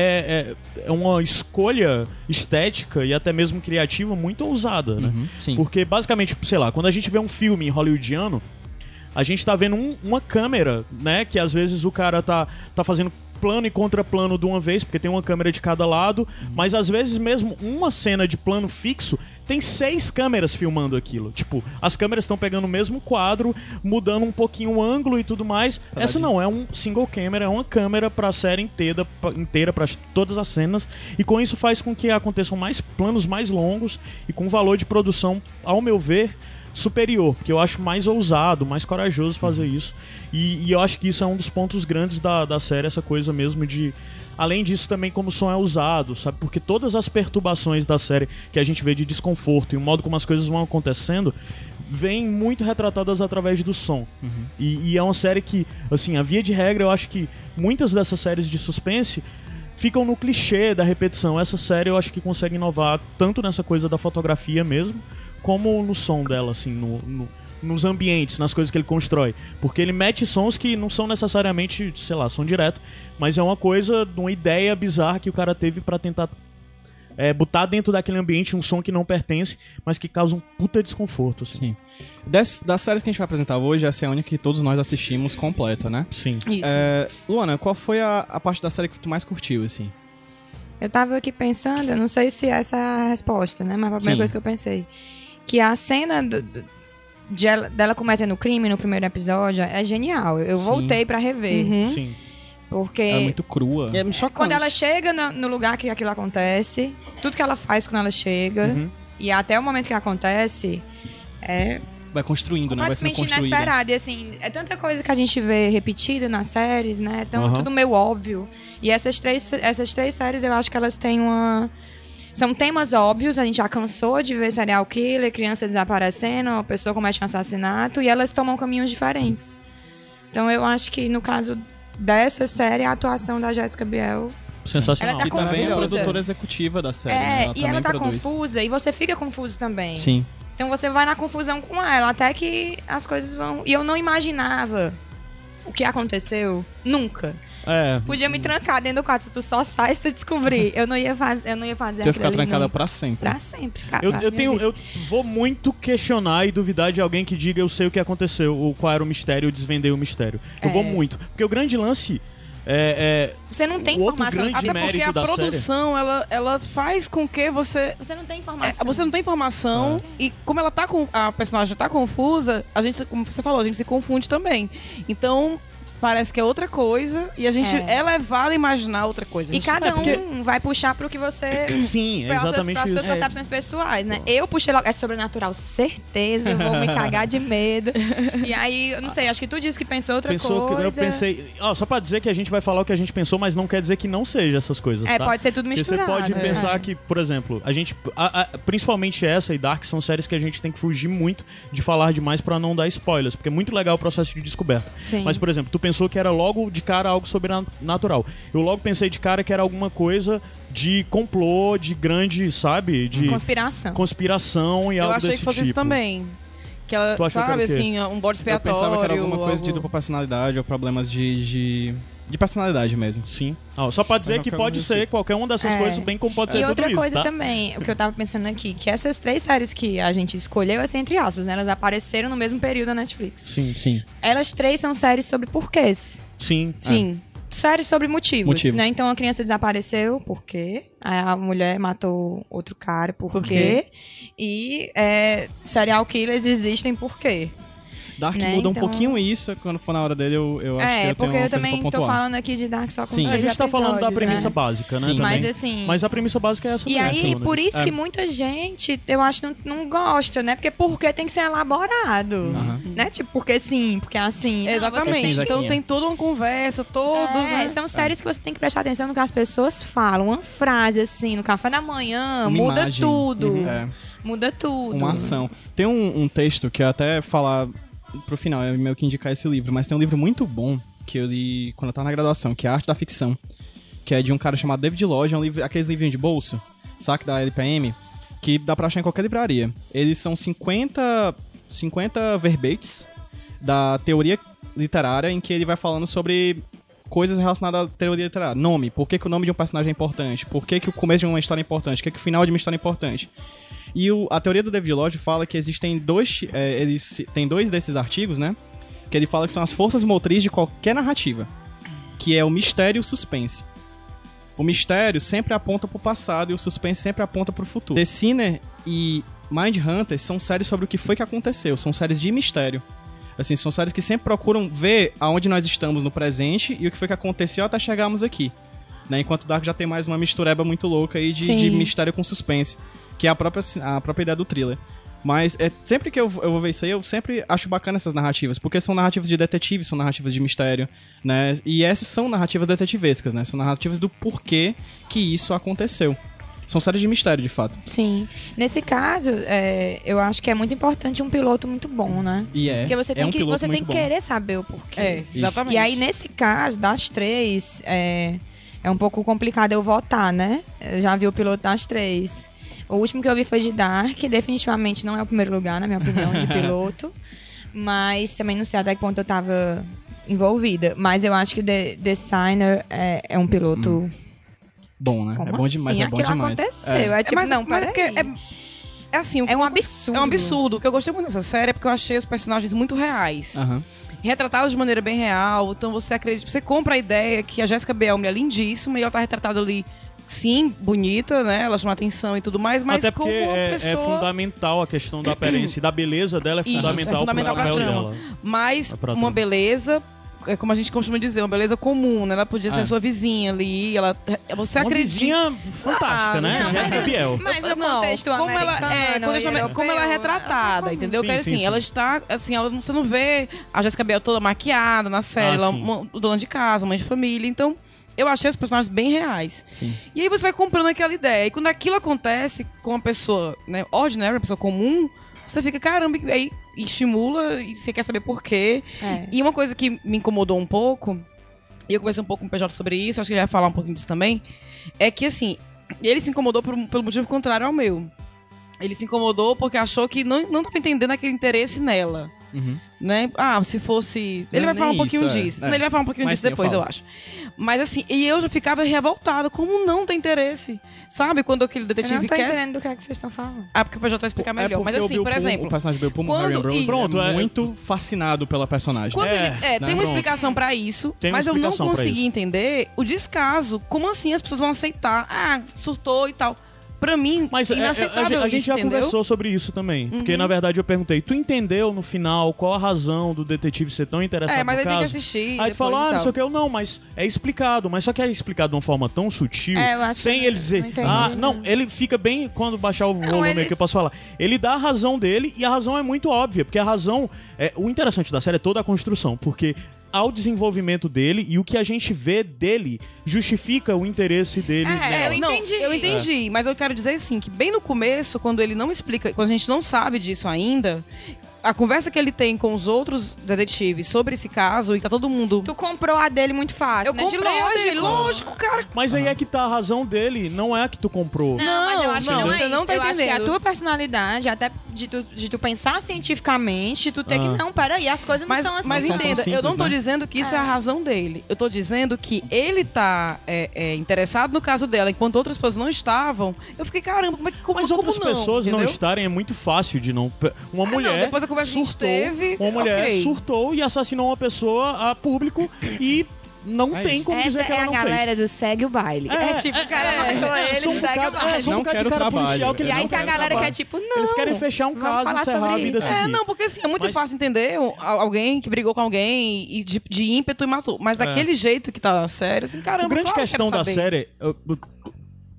é- é uma escolha estética e até mesmo criativa muito ousada, né? Uhum, sim. Porque basicamente, sei lá, quando a gente vê um filme hollywoodiano, a gente tá vendo um- uma câmera, né? Que às vezes o cara tá, tá fazendo plano e contraplano de uma vez, porque tem uma câmera de cada lado, mas às vezes mesmo uma cena de plano fixo tem seis câmeras filmando aquilo. Tipo, as câmeras estão pegando o mesmo quadro, mudando um pouquinho o ângulo e tudo mais. Essa não é um single camera, é uma câmera pra série inteira, inteira para todas as cenas, e com isso faz com que aconteçam mais planos mais longos e com um valor de produção, ao meu ver, superior, porque eu acho mais ousado, mais corajoso fazer isso. E, e eu acho que isso é um dos pontos grandes da, da série, essa coisa mesmo de. Além disso, também como o som é usado, sabe? Porque todas as perturbações da série que a gente vê de desconforto e o modo como as coisas vão acontecendo vêm muito retratadas através do som. E, e é uma série que, assim, a via de regra, eu acho que muitas dessas séries de suspense ficam no clichê da repetição. Essa série eu acho que consegue inovar tanto nessa coisa da fotografia mesmo, como no som dela, assim, no, no- nos ambientes, nas coisas que ele constrói. Porque ele mete sons que não são necessariamente, sei lá, som direto, mas é uma coisa, uma ideia bizarra que o cara teve pra tentar é, botar dentro daquele ambiente um som que não pertence, mas que causa um puta desconforto, assim. Sim. Des- das séries que a gente vai apresentar hoje, essa é a única que todos nós assistimos completa, né? Sim. Isso. É, Luana, qual foi a, a parte da série que tu mais curtiu, assim? Eu tava aqui pensando, eu não sei se essa é a resposta, né? Mas foi a primeira Sim. coisa que eu pensei. Que a cena do- do- de ela- dela cometendo crime no primeiro episódio é genial. Eu Sim. voltei pra rever. Uhum. Sim. Porque Ela é muito crua. É quando ela chega no, no lugar que aquilo acontece, tudo que ela faz quando ela chega, Uhum. e até o momento que acontece, é Vai construindo, né? Vai sendo construída. inesperado. E assim, é tanta coisa que a gente vê repetida nas séries, né? Então, Aham. tudo meio óbvio. E essas três, essas três séries, eu acho que elas têm uma. São temas óbvios, a gente já cansou de ver serial killer, criança desaparecendo, a pessoa comete um assassinato, e elas tomam caminhos diferentes. Então eu acho que no caso dessa série, a atuação da Jessica Biel Sensacional. Ela Que tá também é a confusa. produtora executiva da série. né? é, Ela e também ela tá produz. confusa, e você fica confuso também. O que aconteceu? Nunca. É. Podia me trancar dentro do quarto, se tu só sai se tu descobrir. Eu não ia, faz, eu não ia fazer Tu ia ficar trancada pra sempre. Pra sempre, cara. Eu, eu tenho, vida. eu vou muito questionar e duvidar de alguém que diga eu sei o que aconteceu, ou qual era o mistério, eu desvendei o mistério. Eu É. vou muito. Porque o grande lance é. Você não tem informação. Até porque a produção, ela, ela faz com que você Você não tem É, informação. você não tem informação e como ela tá com a personagem tá confusa, a gente, como você falou, a gente se confunde também. Então, parece que é outra coisa e a gente É. é, levado a imaginar outra coisa. E cada É, porque- um vai puxar pro que você. Sim, é Para exatamente as suas isso. percepções pessoais, né? Eu puxei logo. É sobrenatural, certeza. Vou me cagar de medo. E aí, eu não sei, acho que tu disse que pensou outra Pensou coisa. que eu pensei. Ó, só pra dizer que a gente vai falar o que a gente pensou, mas não quer dizer que não seja essas coisas. É, tá? pode ser tudo Porque você misturado. pode é. pensar que, por exemplo, a gente. a- a- principalmente essa e Dark são séries que a gente tem que fugir muito de falar demais pra não dar spoilers, porque é muito legal o processo de descoberta. Sim. Mas, por exemplo, tu pensou que era logo de cara algo sobrenatural. Eu logo pensei de cara que era alguma coisa de complô, de grande, sabe? De Conspiração. conspiração e eu algo achei desse que fosse tipo. isso também. Que ela, Tu que sabe, quê? assim, um bode Eu expiatório. pensava que era alguma coisa de dupla personalidade ou problemas de, de, de personalidade mesmo. Sim. Ah, só pra dizer que pode ser desse- qualquer uma dessas É. coisas, bem como pode ser E tudo outra isso, coisa tá? também, o que eu tava pensando aqui, que essas três séries que a gente escolheu, assim, entre aspas, né? Elas apareceram no mesmo período da Netflix. Sim, sim. Elas três são séries sobre porquês. Sim. Sim. Séries sobre motivos, Motivos. né? Então a criança desapareceu, por quê? A mulher matou outro cara, por, Por quê? E é, serial killers existem por quê? Dark Né, muda um então- pouquinho isso, quando for na hora dele eu, eu acho que é, eu porque tenho uma eu coisa também tô falando aqui de Dark só com Sim. A gente tá falando da premissa né? básica, né? Sim. Mas assim... Mas a premissa básica é essa E aí, né? por isso É. que muita gente, eu acho, não, não gosta, né? Porque porque tem que ser elaborado. Aham. Né? Tipo, porque sim, porque é assim. Você Exatamente. Então tem toda uma conversa, todo. É, né? são séries que você tem que prestar atenção no que as pessoas falam. Uma frase assim, no café da manhã, Uma muda imagem. tudo. Uhum. É. Muda tudo. uma ação. Tem um, um texto que eu até falar pro final, é meio que indicar esse livro, mas tem um livro muito bom que eu li quando eu tava na graduação, que é a Arte da Ficção, que é de um cara chamado David Lodge, é um livro, aqueles livrinhos de bolso, saque da LPM, que dá pra achar em qualquer livraria. Eles são 50, 50 verbetes da teoria literária em que ele vai falando sobre coisas relacionadas à teoria literária. Nome, por que, que o nome de um personagem é importante? Por que, que o começo de uma história é importante? Por que, que o final de uma história é importante? E o- a teoria do David Lodge fala que existem dois. É, ele se- tem dois desses artigos, né? Que ele fala que são as forças motrizes de qualquer narrativa. Que é o mistério e o suspense. O mistério sempre aponta pro passado e o suspense sempre aponta pro futuro. The Sinner e Mind Hunter são séries sobre o que foi que aconteceu. São séries de mistério. Assim, são séries que sempre procuram ver aonde nós estamos no presente e o que foi que aconteceu até chegarmos aqui. Né? Enquanto Dark já tem mais uma mistureba muito louca aí de, de mistério com suspense, que é a própria, a própria ideia do thriller. Mas é, sempre que eu, eu vou ver isso aí, eu sempre acho bacana essas narrativas, porque são narrativas de detetive, são narrativas de mistério, né? E essas são narrativas detetivescas, né? São narrativas do porquê que isso aconteceu. São séries de mistério, de fato. Sim. Nesse caso, é, eu acho que é muito importante um piloto muito bom, né? E é. Porque você é tem um que, você tem que bom. querer saber o porquê. É, exatamente. E aí, nesse caso, das três, é, é um pouco complicado eu votar, né? Eu já vi o piloto das três. O último que eu vi foi de Dark, definitivamente não é o primeiro lugar, na minha opinião, de piloto. Mas também não sei até que ponto eu tava envolvida. Mas eu acho que The, The Signer é, é um piloto. Bom, né? Como é bom demais, assim? é bom Aquilo demais. aconteceu. É. É, tipo, mas, não, mas peraí. porque é, é assim, o É um absurdo. É um absurdo. O que eu gostei muito dessa série é porque eu achei os personagens muito reais. Aham. Retratados de maneira bem real. Então você acredita, você compra a ideia que a Jéssica Biel é lindíssima e ela tá retratada ali, sim, bonita, né? Ela chama atenção e tudo mais, mas Até como porque uma é, é pessoa. fundamental a questão da aparência e da beleza dela é Isso, fundamental, é fundamental dela. Mas É pra uma trama. beleza. É como a gente costuma dizer, uma beleza comum, né? Ela podia ser Ah. sua vizinha ali, ela, você Uma acredita. vizinha fantástica, Ah, né? não, Jéssica mas- Biel. Mas no não, contexto como ela é, como ela é retratada, ela- entendeu? Sim, que sim, assim, sim. ela está, assim, ela, você não vê a Jéssica Biel toda maquiada na série, Ah, ela é uma dona de casa, mãe de família, então eu achei os personagens bem reais. Sim. E aí você vai comprando aquela ideia. E quando aquilo acontece com uma pessoa, né, ordinary, uma pessoa comum, você fica, caramba, e aí estimula e você quer saber por quê. É. E uma coisa que me incomodou um pouco, e eu conversei um pouco com o PJ sobre isso, acho que ele vai falar um pouquinho disso também, é que assim, ele se incomodou por, um- pelo motivo contrário ao meu. Ele se incomodou porque achou que não, não tava entendendo aquele interesse nela. Uhum. né? Ah, se fosse. Ele Não, vai falar um pouquinho isso, é. disso. É. Ele vai falar um pouquinho Mas disso sim, eu depois, eu, falo. acho. Mas assim, e eu já ficava revoltada. Como não tem interesse? Sabe? Quando aquele Eu detetive não tô quer. entendendo do que é que vocês estão falando. Ah, porque o PJ vai explicar melhor. É Mas assim, Bill por exemplo. o personagem do Bill Pullman, quando- Harry Ambrose, isso. Pronto, é é- muito fascinado pela personagem. Quando É, ele, é, né? tem uma explicação pra isso, Tem mas eu não consegui entender o descaso. Como assim as pessoas vão aceitar? Ah, surtou e tal. Pra mim, Mas é, é, a, inaceitável gente- a gente isso, já entendeu? Uhum. conversou sobre isso também. Porque, na verdade, eu perguntei, tu entendeu no final qual a razão do detetive ser tão interessado É, mas no aí tem que caso? assistir. Aí tu falou, ah, não sei o que, eu não, mas é explicado. Mas só que é explicado de uma forma tão sutil, É, eu acho sem que ele não dizer, entendi. ah, não, ele fica bem, quando baixar o volume ele- aqui eu posso falar. Ele dá a razão dele e a razão é muito óbvia, porque a razão, é o interessante da série é toda a construção, porque ao desenvolvimento dele e o que a gente vê dele justifica o interesse dele É, nela. eu Não, entendi. eu entendi, mas eu quero dizer assim, que bem no começo, quando ele não explica, quando a gente não sabe disso ainda, a conversa que ele tem com os outros detetives sobre esse caso, e tá todo mundo... Tu comprou a dele muito fácil, eu né? De comprei a lógico. dele, lógico, cara. Mas aí é que tá a razão dele, não é a que tu comprou. Não, mas eu acho Não, que não você é não isso. tá eu acho que a entendendo. tua personalidade, até de tu, de tu pensar cientificamente, de tu ter Ah. que... Não, peraí, as coisas não Mas, são assim. mas Não entenda, eu simples, não tô né? dizendo que isso é. É. a razão dele. Eu tô dizendo que ele tá é, é, interessado no caso dela, enquanto outras pessoas não estavam. Eu fiquei, caramba, como é que como, Mas como outras não, pessoas não entendeu? estarem é muito fácil de não. Uma Ah, não, mulher. depois que a gente surtou, teve, Uma mulher ok. surtou e assassinou uma pessoa a público e não É tem isso. como Essa dizer que é ela a não galera do segue o baile. É, É, tipo, é, o cara é, matou é, ele, são um segue bocado- o baile. é, são um Não quero de cara trabalho. policial que E aí tem a querem galera que trabalho. é tipo, não. Eles querem fechar um caso, encerrar a vida seguir. É, não, porque assim, é muito Mas- fácil entender a- alguém que brigou com alguém e de, de ímpeto e matou. Mas daquele jeito que tá sério, assim, caramba, A grande claro que eu questão da série. é, uh,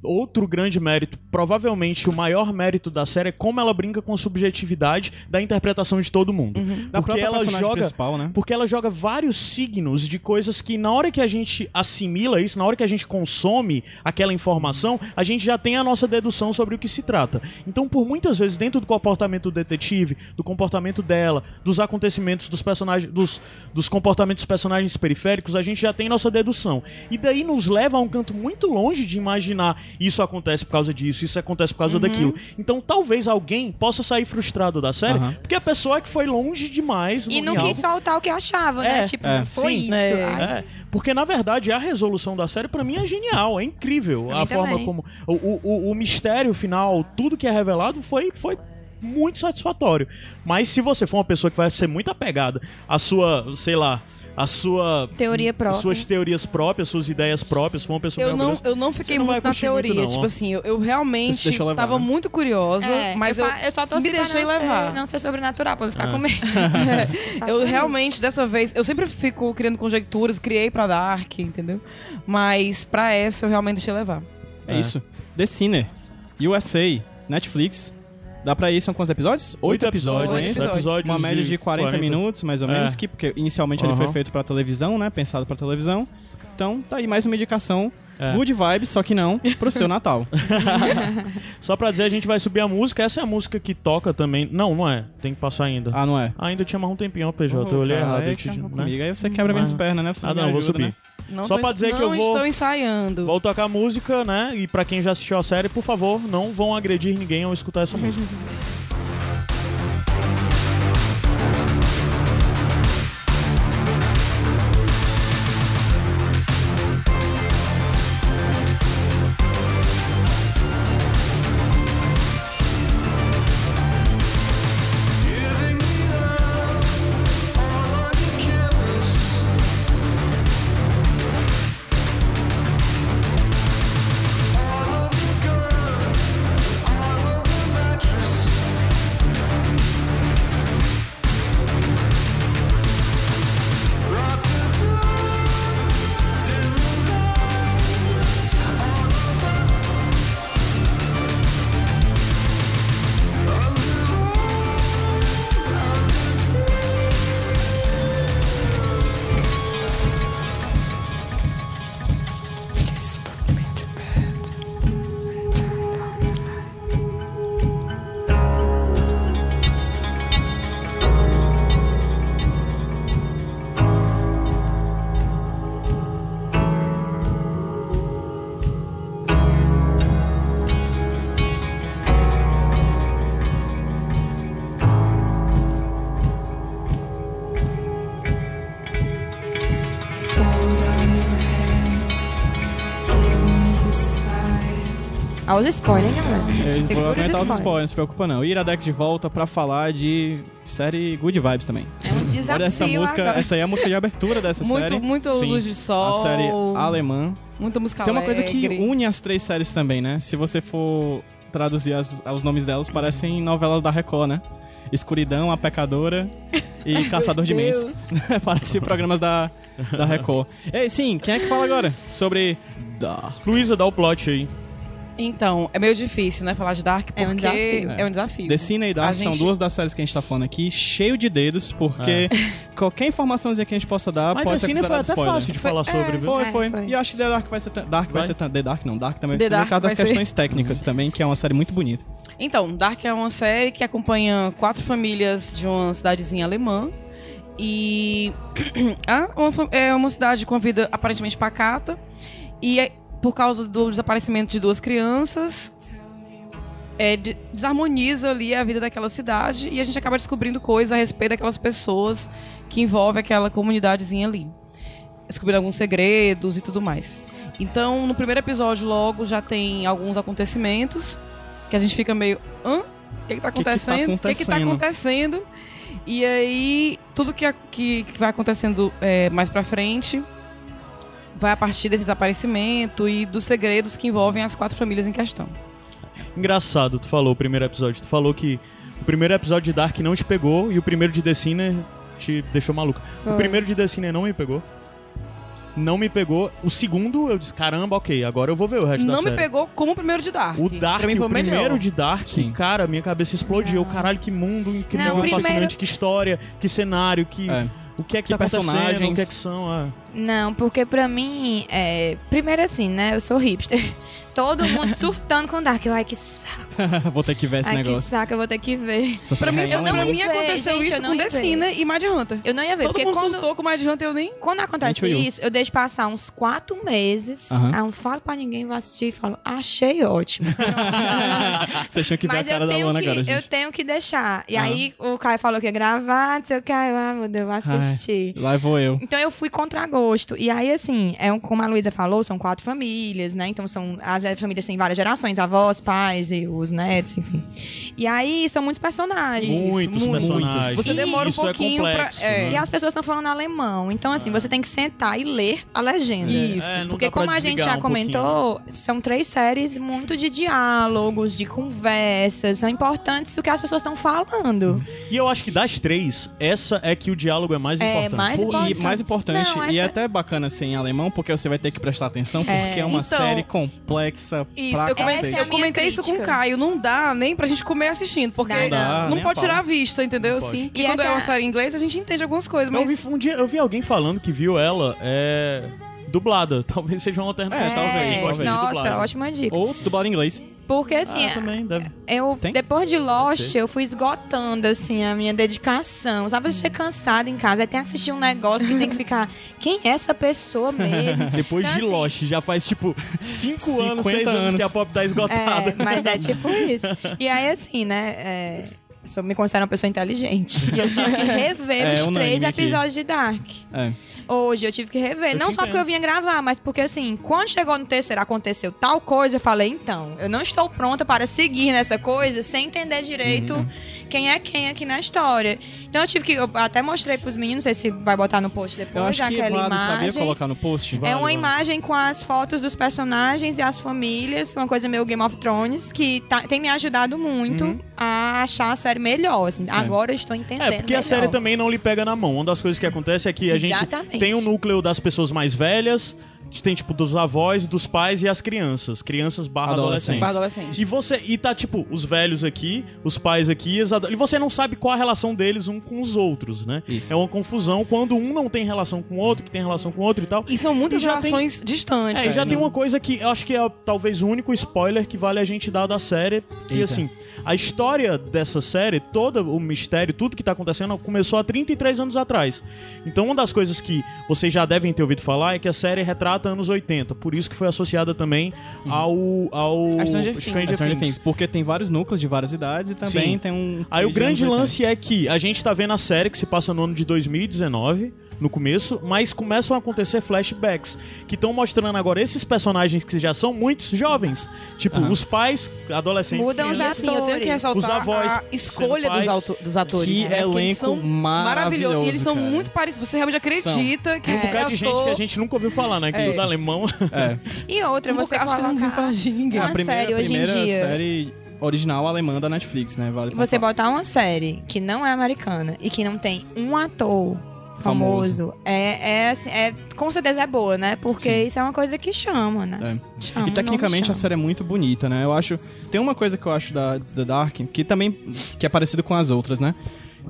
Outro grande mérito, provavelmente o maior mérito da série é como ela brinca com a subjetividade da interpretação de todo mundo. Da Porque ela joga né? Porque ela joga vários signos de coisas que na hora que a gente assimila isso, na hora que a gente consome aquela informação, a gente já tem a nossa dedução sobre o que se trata. Então, por muitas vezes, dentro do comportamento do detetive, do comportamento dela, dos acontecimentos dos personagens, dos, dos comportamentos dos personagens periféricos, a gente já tem nossa dedução. E daí nos leva a um canto muito longe de imaginar isso acontece por causa disso, isso acontece por causa daquilo. Então, talvez alguém possa sair frustrado da série, Aham. porque a pessoa é que foi longe demais E não quis soltar o que achava, né? É, Tipo, é, foi sim. isso. É. É, porque na verdade a resolução da série pra mim é genial, é incrível Pra a forma também. como o, o, o- o mistério final, tudo que é revelado foi foi muito satisfatório. Mas se você for uma pessoa que vai ser muito apegada à sua, sei lá, a sua Teoria própria. suas teorias próprias, suas ideias próprias, for uma pessoa Eu não, eu não fiquei não muito na muito, teoria. não, tipo assim, eu, eu realmente levar, tava né? muito curiosa, É, mas eu, eu, só torci me deixei não levar. Ser, não ser sobrenatural, pra ficar Ah. com medo. Eu realmente, dessa vez, eu sempre fico criando conjecturas, criei pra Dark, entendeu? Mas pra essa eu realmente deixei levar. É É. isso. The Sinner, USA, Netflix. Dá pra ir, são quantos episódios? Oito episódios, é Oito isso? episódios. Uma média de 40, minutos, mais ou É. menos, que, porque inicialmente ele foi feito pra televisão, né? Pensado pra televisão. Então, tá aí mais uma indicação. É. Good vibes, só que não pro seu Natal. Só pra dizer, a gente vai subir a música. Essa é a música que toca também. Não, não é. Tem que passar ainda. Ah, não é? Ainda tinha mais um tempinho, ó, PJ. eu olhei Cara, errado. aí eu te- né? comigo. Aí você quebra minhas pernas, né? Você Ah, não, vou ajuda, subir. né? Não Só tô pra dizer que eu vou- estou ensaiando. Vou tocar música, né? E pra quem já assistiu a série, por favor, não vão agredir ninguém ao escutar essa música. Aos spoilers, galera. Eu vou Segura aguentar os spoilers. spoilers, não se preocupa não. Iradex de volta pra falar de série Good Vibes também. É um desafio Olha essa música, agora. essa aí é a música de abertura dessa Muito, série. muito Sim. luz de sol. A série alemã. Muita música Tem uma coisa que une as três séries também, né? Se você for traduzir as- os nomes delas, parecem novelas da Record, né? Escuridão, A Pecadora e Caçador de Mens. Parecem programas da, da Record. Ei, sim, quem é que fala agora? Sobre Dark. Luísa, dá o plot aí. Então, é meio difícil, né, falar de Dark, porque É um desafio. é um desafio. The Cine e Dark A são gente- duas das séries que a gente tá falando aqui, cheio de dedos, porque qualquer informaçãozinha que a gente possa dar Mas pode The ser Cine foi até spoiler. fácil de falar sobre, viu? Foi, É, foi, foi. E eu acho que The Dark vai ser. tan- Dark vai, Vai? ser. tan- The Dark não, Dark também The vai ser Dark por causa das ser- questões técnicas também, que é uma série muito bonita. Então, Dark é uma série que acompanha quatro famílias de uma cidadezinha alemã. E ah, é uma cidade com a vida aparentemente pacata. E é- por causa do desaparecimento de duas crianças, é, de- desarmoniza ali a vida daquela cidade. E a gente acaba descobrindo coisas a respeito daquelas pessoas que envolvem aquela comunidadezinha ali. Descobrindo alguns segredos e tudo mais. Então, no primeiro episódio, logo, já tem alguns acontecimentos que a gente fica meio. hã? O que, que tá tá acontecendo? O que, que tá acontecendo? E aí, tudo que, que vai acontecendo é, mais pra frente vai a partir desse desaparecimento e dos segredos que envolvem as quatro famílias em questão. Engraçado, tu falou o primeiro episódio. Tu falou que o primeiro episódio de Dark não te pegou e o primeiro de The Sinner te deixou maluco. O Foi. primeiro de The Sinner não me pegou. Não me pegou. O segundo, eu disse, caramba, ok, agora eu vou ver o resto da Não me série. pegou como o primeiro de Dark. O Dark, o primeiro melhor. de Dark, Sim. cara, minha cabeça explodiu. Caralho, que mundo incrível, Não, primeiro- fascinante, que história, que cenário, que... É. O que é que, Que tá personagens. o que é que são, é. Não, porque pra mim, é... primeiro assim, né? Eu sou hipster. Todo mundo surtando com Dark. Eu, ai, que saco. Vou ter que ver esse Ai, que negócio. saco, eu vou ter que ver. Essa Pra mim, é eu não pra mim ver, aconteceu gente, isso eu com The. Cine e Mad Hunter. Eu não ia ver, Todo porque mundo quando, surtou com Mad Hunter, eu nem... quando acontece isso, eu deixo passar uns quatro meses. Aham. Aí eu não falo pra ninguém, vou assistir e falo, achei ótimo. Vocês tinham que ver Mas a cara eu da Luana que, agora, eu gente. tenho que deixar. E aí o Caio falou que ia gravar, não sei o que, eu, ah, meu Deus, vou assistir. Lá vou eu. Então eu fui contra gosto. E aí, assim, é um, como a Luísa falou, são quatro famílias, né? Então são. As famílias têm várias gerações, avós, pais e os netos, enfim. E aí são muitos personagens. Muitos personagens. Você E demora um isso é pouquinho complexo, pra... é. né? E as pessoas estão falando alemão. Então, assim, você tem que sentar e ler a legenda. Isso. É, não Porque como a gente já um pouquinho. comentou, são três séries muito de diálogos, de conversas, são importantes o que as pessoas estão falando. E eu acho que das três, essa é que o diálogo é mais É, importante. mais E importante. mais importante, Não, e é essa- até bacana ser em alemão, porque você vai ter que prestar atenção, porque é, uma então, série complexa Isso, pra eu é a eu comentei minha isso com o crítica. Caio. Não dá nem pra gente comer assistindo, porque Não dá, não, pode tirar a vista, entendeu? Não pode. Assim. E E quando essa- é uma série em inglês, a gente entende algumas coisas, Eu mas... vi, um dia, eu vi alguém falando que viu ela é, dublada. Talvez seja uma alternativa. É, talvez, talvez. Nossa, dublada. ótima dica. Ou dublado em inglês. Porque assim, Ah, também deve. eu Tem? depois de Lost, eu fui esgotando assim a minha dedicação. Sabe, você cansada em casa, aí tem que assistir um negócio que tem que ficar, quem é essa pessoa mesmo? Depois Então, de assim, Lost, já faz tipo 5 anos, 50 6 anos, anos. que a pop tá esgotada. É, mas é tipo isso. E aí, assim, né? É, eu sou- me considero uma pessoa inteligente. E eu tive que rever É, os três aqui. episódios de Dark. É. Hoje eu tive que rever. Eu não só porque entendo. eu vinha gravar, mas porque assim, quando chegou no terceiro aconteceu tal coisa, eu falei, então, eu não estou pronta para seguir nessa coisa sem entender direito Uhum. quem é quem aqui na história. Então eu tive que. Eu até mostrei pros meninos, não sei se vai botar no post depois, Eu acho que aquela vale, sabia imagem. colocar no post? É Vale, uma vale. imagem com as fotos dos personagens e as famílias, uma coisa meio Game of Thrones, que tá- tem me ajudado muito a achar a série melhor. assim. Agora eu estou entendendo. É, porque a melhor. série também não lhe pega na mão. Uma das coisas que acontece é que a gente Exatamente. tem o núcleo das pessoas mais velhas, tem tipo dos avós, dos pais e as crianças. Crianças barra Adolescentes. Barra. E você. E tá, tipo, os velhos aqui, os pais aqui, e e você não sabe qual a relação deles um com os outros, né? Isso. É uma confusão quando um não tem relação com o outro, que tem relação com o outro e tal. E são muitas E já tem- relações distantes. É, e já assim. tem uma coisa que eu acho que é talvez o único spoiler que vale a gente dar da série, que Eita. assim, a história dessa série, todo o mistério, tudo que tá acontecendo começou há 33 anos atrás. Então uma das coisas que vocês já devem ter ouvido falar é que a série retrata anos 80, por isso que foi associada também ao ao A Stranger Things. Stranger Things, porque tem vários núcleos de várias idades e também Sim. tem um. Aí o de grande anos 80. lance é que a gente tá vendo a série que se passa no ano de 2019. No começo, mas começam a acontecer flashbacks que estão mostrando agora esses personagens que já são muitos jovens, tipo Aham. os pais, adolescentes, Mudam os E assim, eu tenho que atores. ressaltar Os avós a escolha dos, auto- dos atores. Que né? Elenco são maravilhoso, E eles são cara. muito parecidos. Você realmente acredita que Tem um é bocado de gente que a gente nunca ouviu falar, né? Que É. alemão. É. E outra, Um você acho que eu não vi colocar falar de ninguém. uma a primeira, série hoje em primeira dia. série original alemã da Netflix, né? Vale Você botar uma série que não é americana e que não tem um ator Famoso. famoso, é, é, assim, é com certeza é boa, né? Porque isso é uma coisa que chama, né? É. Chama, E tecnicamente a série é muito bonita, né? Eu acho. Tem uma coisa que eu acho da, da Dark, que também. que é parecido com as outras, né?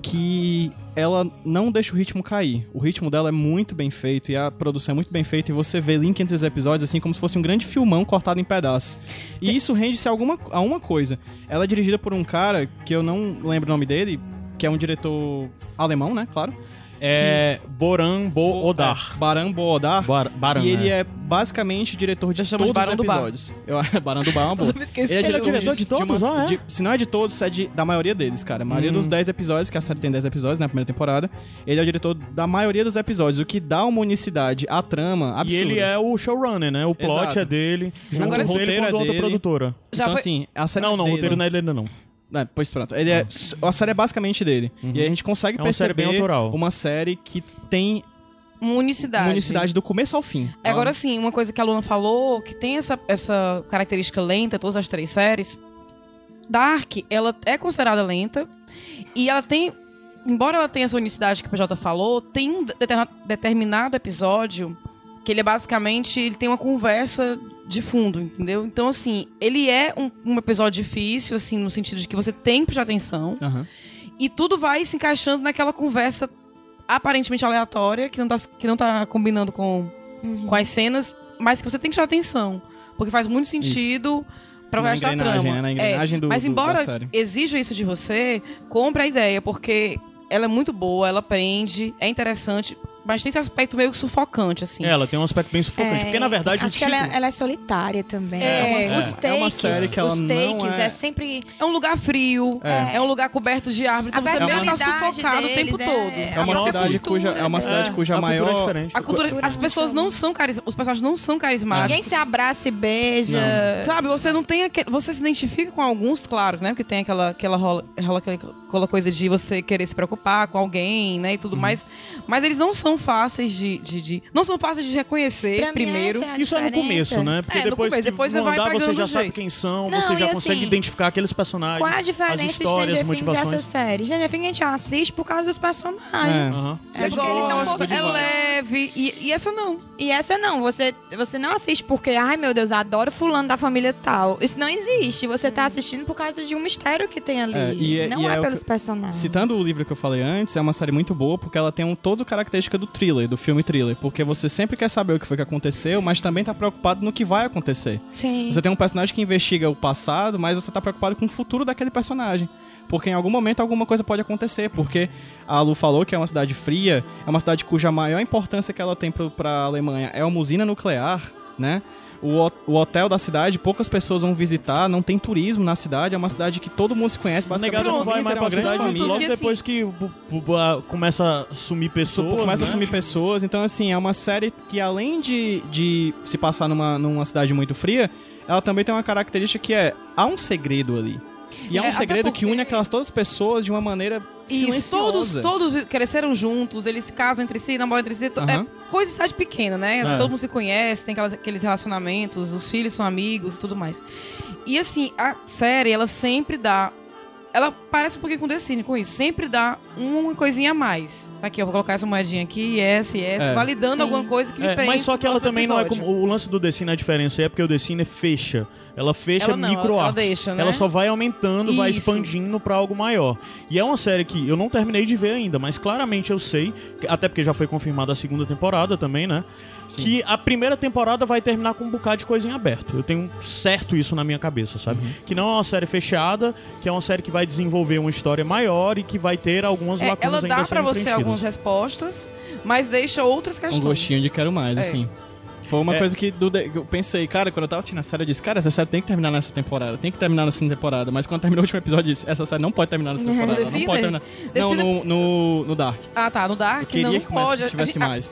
Que ela não deixa o ritmo cair. O ritmo dela é muito bem feito e a produção é muito bem feita e você vê link entre os episódios assim como se fosse um grande filmão cortado em pedaços. E isso rende-se a, alguma, a uma coisa. Ela é dirigida por um cara que eu não lembro o nome dele, que é um diretor alemão, né? Claro. É Boran Bo Odar. É, Baran Boodar. Bar Baran, E ele né? é basicamente diretor de Já chama de todos os Barão do Bar. episódios. Eu, Barão do Bar é uma boa. Que Ele é é diretor, diretor de todos? umas- Ah, é? de- se não é de todos, é de, da maioria deles, cara. A maioria Hum. dos 10 episódios, que a série tem 10 episódios na primeira temporada, ele é o diretor da maioria dos episódios, o que dá uma unicidade à trama E absurda. ele é o showrunner, né? O plot Exato. é dele. Agora, o roteiro é é dele. produtora. Já então, foi- assim, a série Não, não, o roteiro não é dele ainda não. É, pois pronto. Ele é, a série é basicamente dele. E aí a gente consegue É uma série perceber bem autoral. uma série que tem Unicidade. unicidade do começo ao fim. É, Agora sim, uma coisa que a Luna falou, que tem essa, essa característica lenta, todas as três séries. Dark, ela é considerada lenta e ela tem, embora ela tenha essa unicidade que o PJ falou, tem um determinado episódio que ele é basicamente, ele tem uma conversa de fundo, entendeu? Então, assim, ele é um, um episódio difícil, assim, no sentido de que você tem que prestar atenção Aham. e tudo vai se encaixando naquela conversa aparentemente aleatória, que não tá, que não tá combinando com, Uhum. com as cenas, mas que você tem que prestar atenção. Porque faz muito sentido para o resto da trama. né? Na engrenagem É, do- mas do- da embora série. exija isso de você, compre a ideia, porque ela é muito boa, ela prende, é interessante, mas tem esse aspecto meio sufocante, assim. É, ela tem um aspecto bem sufocante. porque, na verdade, acho o que ela, tipo... ela é solitária também. É, os é. takes, É uma série que ela os não takes é- é... sempre É um lugar frio, é, É. um lugar coberto de árvores, A então você meio que tá sufocado o tempo deles, todo. é- É uma a cidade cuja é uma cultura, cidade É, cuja a cultura é maior diferente. A cultura, cultura as é pessoas não são carismáticas, os personagens não são carismáticos. Ninguém se abraça e beija. Sabe, você não tem aquele. Você se identifica com alguns, claro, né? Porque tem aquela, aquela rola, rola aquela, coisa de você querer se preocupar com alguém, né? E tudo mais. Mas eles não são fáceis de. de, de- não são fáceis de reconhecer Pra primeiro. é Isso é no diferença. começo, né? Porque É, no depois começo, que depois você vão vai andar, você já sabe quem são, Não, você já e consegue assim, identificar aqueles personagens, Qual é a diferença as de histórias, Stranger as Things e motivações. essa série? Stranger Things a gente assiste por causa dos personagens. É. Aham. É Você porque eles são um gosta, pouco é leve. E, e essa não. E essa não, você, você não assiste porque, ai meu Deus, adoro fulano da família tal. Isso não existe. Você tá assistindo por causa de um mistério que tem ali. É, e é- não e é, é pelos que- personagens. Citando o livro que eu falei antes, é uma série muito boa porque ela tem um, todo característica do thriller, do filme thriller. Porque você sempre quer saber o que foi que aconteceu, mas também tá preocupado no que vai acontecer. Sim. Você tem um personagem que investiga o passado, mas você tá preocupado com o futuro daquele personagem. Porque em algum momento alguma coisa pode acontecer. Porque a Lu falou que é uma cidade fria, é uma cidade cuja maior importância que ela tem pra Alemanha é uma usina nuclear, né? O, o hotel da cidade, poucas pessoas vão visitar, não tem turismo na cidade, é uma cidade que todo mundo se conhece, basicamente. negado não vai família mais é pra grande cidade família. logo que, assim, depois que começa a sumir pessoas, começa né? a sumir pessoas. Então, assim, é uma série que além de, de se passar numa, numa cidade muito fria, ela também tem uma característica que é há um segredo ali. E há um É, segredo que porque- une aquelas todas as pessoas de uma maneira Isso, todos, silenciosa. todos cresceram juntos, eles se casam entre si, namoram entre si. to- Aham. É coisa de cidade pequena, né? Assim, É. Todo mundo se conhece, tem aquelas- aqueles relacionamentos, os filhos são amigos e tudo mais. E assim, a série, ela sempre dá. Ela parece um pouquinho com The Cine com isso. Sempre dá uma coisinha a mais. Tá aqui, eu vou colocar essa moedinha aqui, essa e essa, É. validando Sim. alguma coisa que lhe É, mas só que ela também não é episódio. como. O lance do Decine, a diferença é porque o Decine fecha. Ela fecha Ela não, micro ela- ela deixa, né? Ela só vai aumentando, vai Isso. expandindo pra algo maior. E é uma série que eu não terminei de ver ainda, mas claramente eu sei, até porque já foi confirmada a segunda temporada também, né? Que a primeira temporada vai terminar com um bocado de coisa em aberto. Eu tenho certo isso na minha cabeça, sabe? Uhum. Que não é uma série fechada, que é uma série que vai desenvolver uma história maior e que vai ter algumas É, lacunas ela ainda dá a pra serem você algumas respostas, mas deixa outras Um questões. gostinho de quero mais, É. assim. Foi uma É. coisa que, do- eu pensei, cara, quando eu tava assistindo a série, eu disse, cara, essa série tem que terminar nessa temporada, tem que terminar nessa temporada. Mas quando terminou o último episódio, eu disse, essa série não pode terminar nessa temporada. não pode terminar. Não, no, no, no Dark. Ah, tá, no Dark Eu queria não que pode. tivesse gente- mais.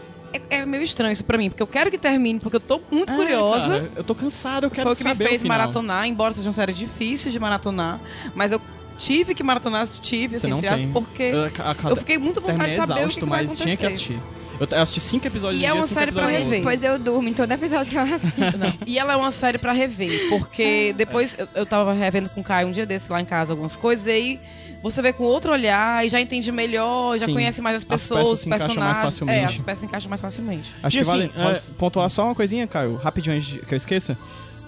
É, é meio estranho isso pra mim, porque eu quero que termine, porque eu tô muito curiosa. Cara, eu tô cansado, eu quero Foi o que me fez maratonar, embora seja uma série difícil de maratonar, mas eu tive que maratonar, tive, Você assim, não entre porque Eu, eu, fiquei muito vontade de saber exausto, o que, que vai mas acontecer. tinha que assistir. Eu, assisti cinco episódios E é dia, uma cinco série pra rever. outro. Pois eu durmo em todo episódio que eu assisto. Não. E ela é uma série pra rever, porque depois eu, eu tava revendo com o Caio um dia desse lá em casa algumas coisas, e aí você vê com outro olhar e já entende melhor, já Sim. conhece mais as As pessoas, peças os encaixam mais personagens. facilmente. É, as peças se encaixam mais facilmente. Acho E que vale, assim, é- vale pontuar só uma coisinha, Caio, rapidinho antes que eu esqueça.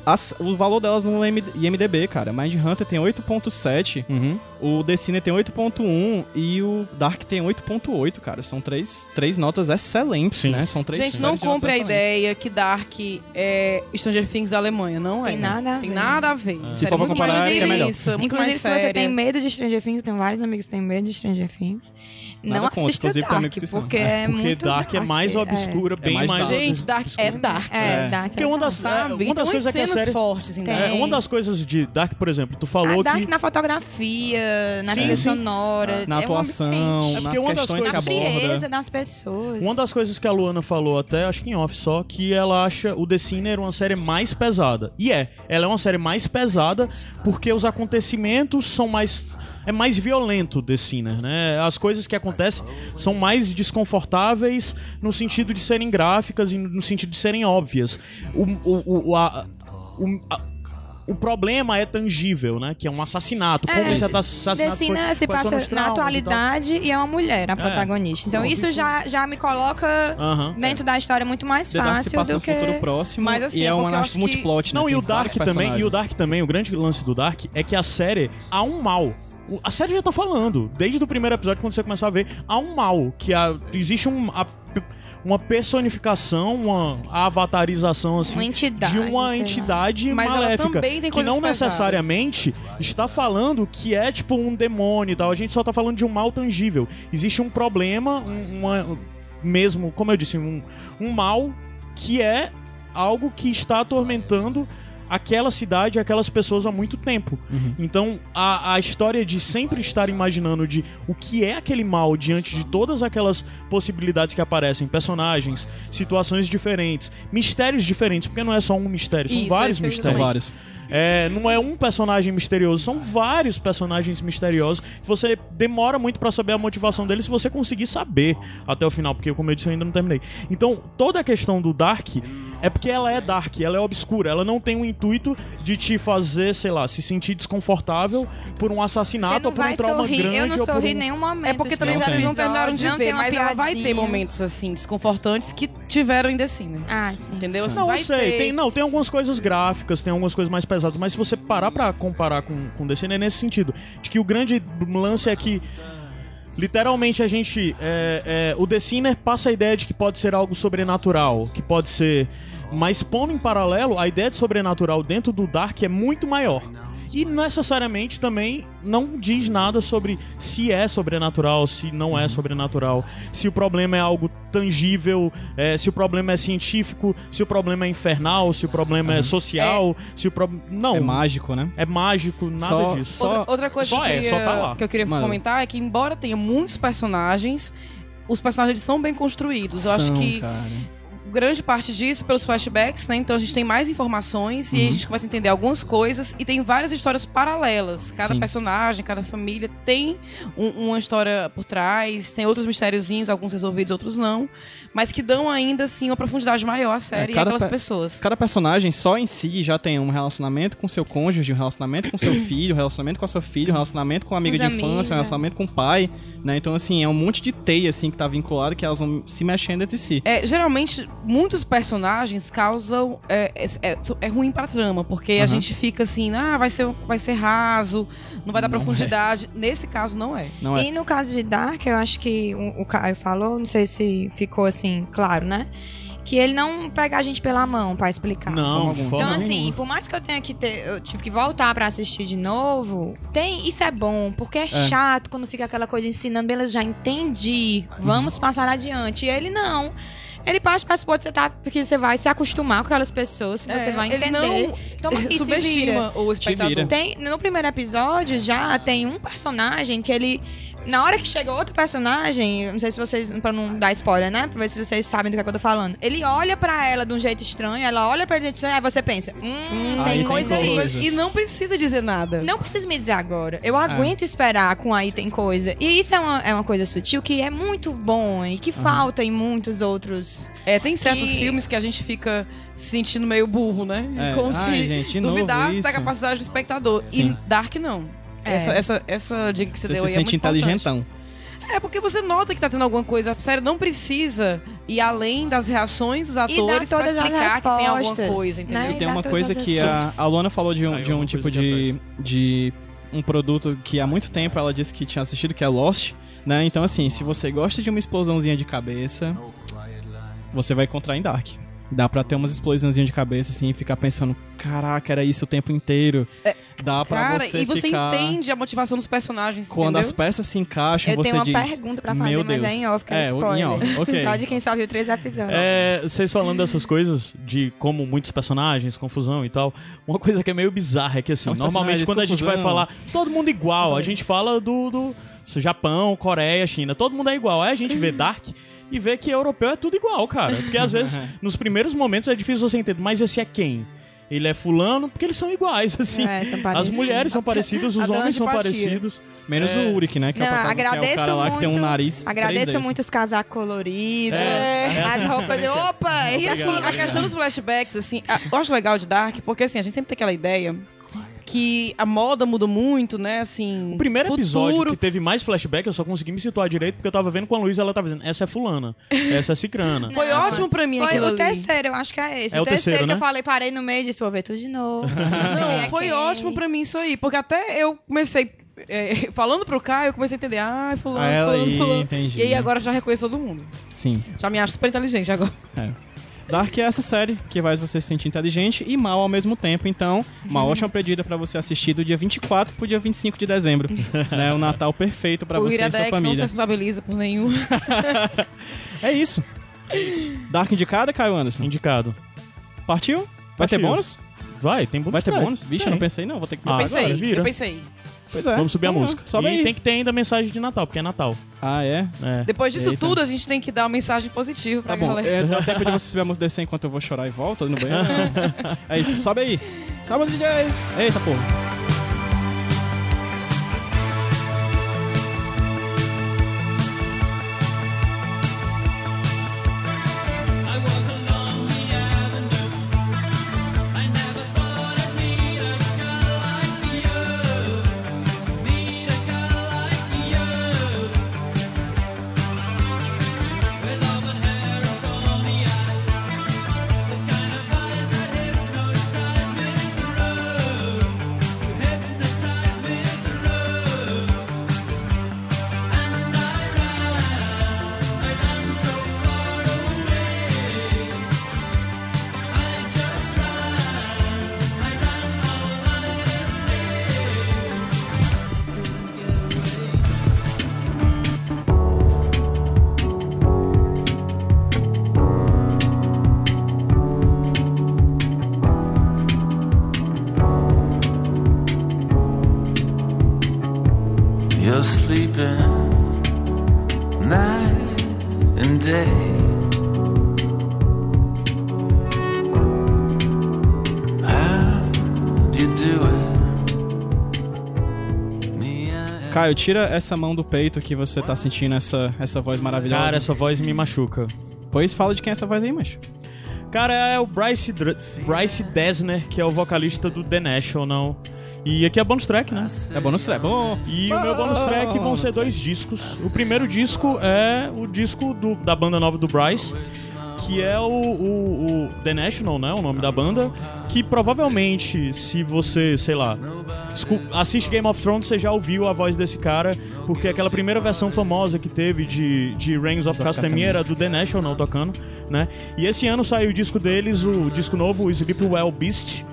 As- o valor delas no IMDB, cara. Mind Hunter tem 8.7, Uhum. o The Sinner tem 8.1 e o Dark tem 8.8, cara. São três, três notas excelentes, Sim. né? São três Gente, não compre a ideia que Dark é Stranger Things da Alemanha, não é. Tem nada a Tem ver. nada a ver. Se Série for pra comparar, é melhor. muito Inclusive, se você tem medo de Stranger Things, eu tenho vários amigos que têm medo de Stranger Things. Nada não contra, assista Dark, amigos que são. porque É, é, Porque muito Dark é mais é. obscura, bem mais mais. dark. Gente, Dark é Dark. É, É. Dark Porque é uma das, Dark. é, Sabe? uma das coisas é que a cenas série. fortes. Dark. É, uma das coisas de Dark, por exemplo, tu falou a Dark que. na fotografia, na trilha sonora. Na é um atuação. É nas porque uma das questões que Na coisas- aborda. frieza das pessoas. Uma das coisas que a Luana falou até, acho que em off só, que ela acha o The Sinner uma série mais pesada. E é, ela é uma série mais pesada porque os acontecimentos são mais é mais violento The Sinner, né? As coisas que acontecem são mais desconfortáveis no sentido de serem gráficas e no sentido de serem óbvias. O, o, o, a- o, a- o problema é tangível, né? Que é um assassinato. Como É, esse assassinato foi- Decina se quais passa na traumas e atualidade e, é uma mulher a protagonista. Então Bom, isso já, já me coloca Aham. dentro da história muito mais The Dark se fácil passa do no que... futuro próximo Mas, assim, e é é acho que- multiplot, né? Não, e o Dark também, e o. Dark também, o grande lance do Dark é que a série há um mal. A série já tá falando, desde o primeiro episódio, quando você começar a ver, há um mal, que há- existe um, a- uma personificação, uma avatarização, assim, Uma entidade, de uma lá. entidade maléfica, que não pesadas. necessariamente está falando que é, tipo, um demônio e tal, a gente só tá falando de um mal tangível. Existe um problema, um- uma, mesmo, como eu disse, um, um mal que é algo que está atormentando aquela cidade, aquelas pessoas há muito tempo. Uhum. Então, a, a história de sempre estar imaginando de o que é aquele mal diante de todas aquelas possibilidades que aparecem, personagens, situações diferentes, mistérios diferentes, porque não é só um mistério, são Isso, vários é ia São mistérios. vários. É, não é um personagem misterioso, são vários personagens misteriosos. que Você demora muito pra saber a motivação deles se você conseguir saber até o final, porque como eu disse, eu ainda não terminei. Então, toda a questão do Dark é porque ela é dark, ela é obscura, ela não tem o intuito de te fazer, sei lá, se sentir desconfortável por um assassinato ou por um trauma sorrir. grande Eu não ou por sorri um... nenhum momento. É porque também Não vocês não terminaram de Não ver, mas ela vai ter momentos assim desconfortantes que tiveram em The Sinner. Ah, sim. Entendeu? Assim, Não, vai eu sei. ter- Tem, não, tem algumas coisas gráficas, tem algumas coisas mais mas se você parar pra comparar com, com Sinner, é nesse sentido. De que o grande lance é que. Literalmente a gente. É, é, o The Sinner passa a ideia de que pode ser algo sobrenatural, que pode ser. Mas pondo em paralelo, a ideia de sobrenatural dentro do Dark é muito maior. E necessariamente também não diz nada sobre se é sobrenatural, se não é sobrenatural, se o problema é algo tangível, é, se o problema é científico, se o problema é infernal, se o problema é social, se o problema. Não. É mágico, né? É mágico, nada Só- disso. só- outra, outra coisa só que, é, eu queria, só tá lá. que eu queria Mano. comentar é que, embora tenha muitos personagens, os personagens são bem construídos. Eu acho São, que cara. Grande parte disso pelos flashbacks, né? Então a gente tem mais informações e aí a Uhum. gente começa a entender algumas coisas e tem várias histórias paralelas. Cada Sim. personagem, cada família tem um- uma história por trás, tem outros mistériozinhos, alguns resolvidos, outros não, mas que dão ainda assim uma profundidade maior à série e cada aquelas pe- pessoas. Cada personagem só em si já tem um relacionamento com seu cônjuge, um relacionamento com seu filho, um relacionamento com a sua filha, um relacionamento com a amiga Os de amigos, infância, um é. relacionamento com o pai, né? Então, assim, é um monte de teia, assim, que tá vinculado, que elas vão se mexendo entre si. É, geralmente, muitos personagens causam. É, é, é- é ruim pra trama, porque a Aham. gente fica assim, ah, vai ser, vai ser raso, não vai dar Não é. profundidade. Nesse caso, não é. Não é? E no caso de Dark, eu acho que o, o Caio falou, não sei se ficou assim, claro, né? Que ele não pega a gente pela mão pra explicar. Não, de alguma. forma Então, assim, nenhuma. por mais que eu tenha que ter. Eu tive que voltar pra assistir de novo. Tem. Isso é bom, porque é, chato quando fica aquela coisa ensinando, beleza, já entendi. Vamos passar adiante. E ele não. Ele parte para você tá, porque você vai se acostumar com aquelas pessoas, que É, você vai ele entender. não Então, aqui se vira. subestima o espectador. Tem, no primeiro episódio já tem um personagem que ele. Na hora que chega outro personagem, não sei se vocês. Pra não dar spoiler, né? Pra ver se vocês sabem do que, é que eu tô falando. Ele olha pra ela de um jeito estranho, ela olha pra ele de um jeito estranho, aí você pensa, hum, aí tem coisa aí. coisa. E não precisa dizer nada. Não precisa me dizer agora. Eu aguento esperar com aí tem coisa. E isso é uma, é uma coisa sutil que é muito bom e que falta em muitos outros. É, tem certos Que- filmes que a gente fica se sentindo meio burro, né? É. Como Ai, se gente, duvidasse da capacidade do espectador. Sim. E Dark não. É. Essa, essa, essa dica que você, Você deu se aí é sente muito importante. inteligentão. É porque você nota que tá tendo alguma coisa. Sério, não precisa ir além das reações dos atores as explicar que tem alguma respostas, coisa, entendeu? né? E tem uma coisa que a, a Luana falou de um, de um tipo de, de um produto que há muito tempo ela disse que tinha assistido, que é Lost, né? Então, assim, se você gosta de uma explosãozinha de cabeça, você vai encontrar em Dark. Dá pra ter umas explosãozinhas de cabeça, assim, e ficar pensando, caraca, era isso o tempo inteiro. Dá pra Cara, você e você ficar... entende a motivação dos personagens, Quando entendeu? as peças se encaixam, Eu você tenho uma diz... pergunta pra fazer, Meu mas Deus. é em off, que é, É, o- em spoiler. off, ok. Só de quem só viu três episódios. É, vocês falando dessas coisas, de como muitos personagens, confusão e tal, uma coisa que é meio bizarra é que, assim, Os normalmente quando a gente vai confusão. falar todo mundo igual, a gente fala do, do Japão, Coreia, China, todo mundo é igual. Aí a gente vê Dark e vê que europeu é tudo igual, cara. Porque às vezes, nos primeiros momentos é difícil você entender, mas esse é quem? Ele é fulano, porque eles são iguais, assim. É, são As mulheres são parecidas, os homens são parecidos. Menos É. o Uric, né? Que é, o Não, protagonista, que é o agradeço cara lá que tem um muito- nariz Agradeço 3D. muito os casacos coloridos, É, as roupas de opa, E assim, Obrigado, a obrigado. questão dos flashbacks, assim, eu acho legal de Dark, porque assim, a gente sempre tem aquela ideia que a moda muda muito, né? Assim. O primeiro episódio futuro- que teve mais flashback, eu só consegui me situar direito porque eu tava vendo com a Luísa, ela tava dizendo, essa é fulana, essa é cicrana. Foi ótimo pra mim Foi aquilo o ali. terceiro, eu acho que é esse. É o o terceiro, terceiro que né? eu falei, parei no meio e disse, vou ver tudo de novo. Não, Foi ótimo pra mim isso aí, porque até eu comecei. é, falando pro Caio, eu comecei a entender. Ah, fulano, Ah, ela fulano, aí, fulano. entendi. E aí agora já reconheço todo mundo. Sim. Já me acho super inteligente agora. É. Dark é essa série que faz você se sentir inteligente e mal ao mesmo tempo. Então, uma ótima pedida pra você assistir do dia 24 pro dia 25 de dezembro. né? O Natal perfeito pra o você e sua Iradex não se família. responsabiliza por nenhum. É isso. Dark indicada, Caio Anderson? Indicado. Partiu? Vai ter Partiu. bônus? Vai, tem bônus Vai ter bônus? Vixe, eu não pensei não, vou ter que Ah, pensar. pensei, agora vira. eu pensei. Pois é. Vamos subir a música. Sobe e aí. tem que ter ainda mensagem de Natal, porque é Natal. Ah, é? É. Depois disso Eita. tudo, a gente tem que dar uma mensagem positiva pra Tá bom. galera. É, dá tempo de você subir a música descer enquanto eu vou chorar e volto ali no banheiro? é isso, sobe aí. Sobe, DJ. Eita, porra. Caio, tira essa mão do peito que você tá sentindo essa, essa voz maravilhosa. Cara, essa voz me machuca. Pois fala de quem é essa voz aí, macho. Cara, é o Bryce, Dr- Bryce Dessner, que é o vocalista do The National. E aqui é bônus track, né? É bônus track. Bom, E o meu bônus track vão ser dois discos. O primeiro disco é o disco do- da banda nova do Bryce, que é o, o- o The National, né? O nome da banda. Que provavelmente, se você, sei lá, assiste Game of Thrones, você já ouviu a voz desse cara, porque aquela primeira versão famosa que teve de, de Reigns of of Castamere era do The National tocando, né? E esse ano saiu o disco deles, o disco novo, o Sleepwell Beast.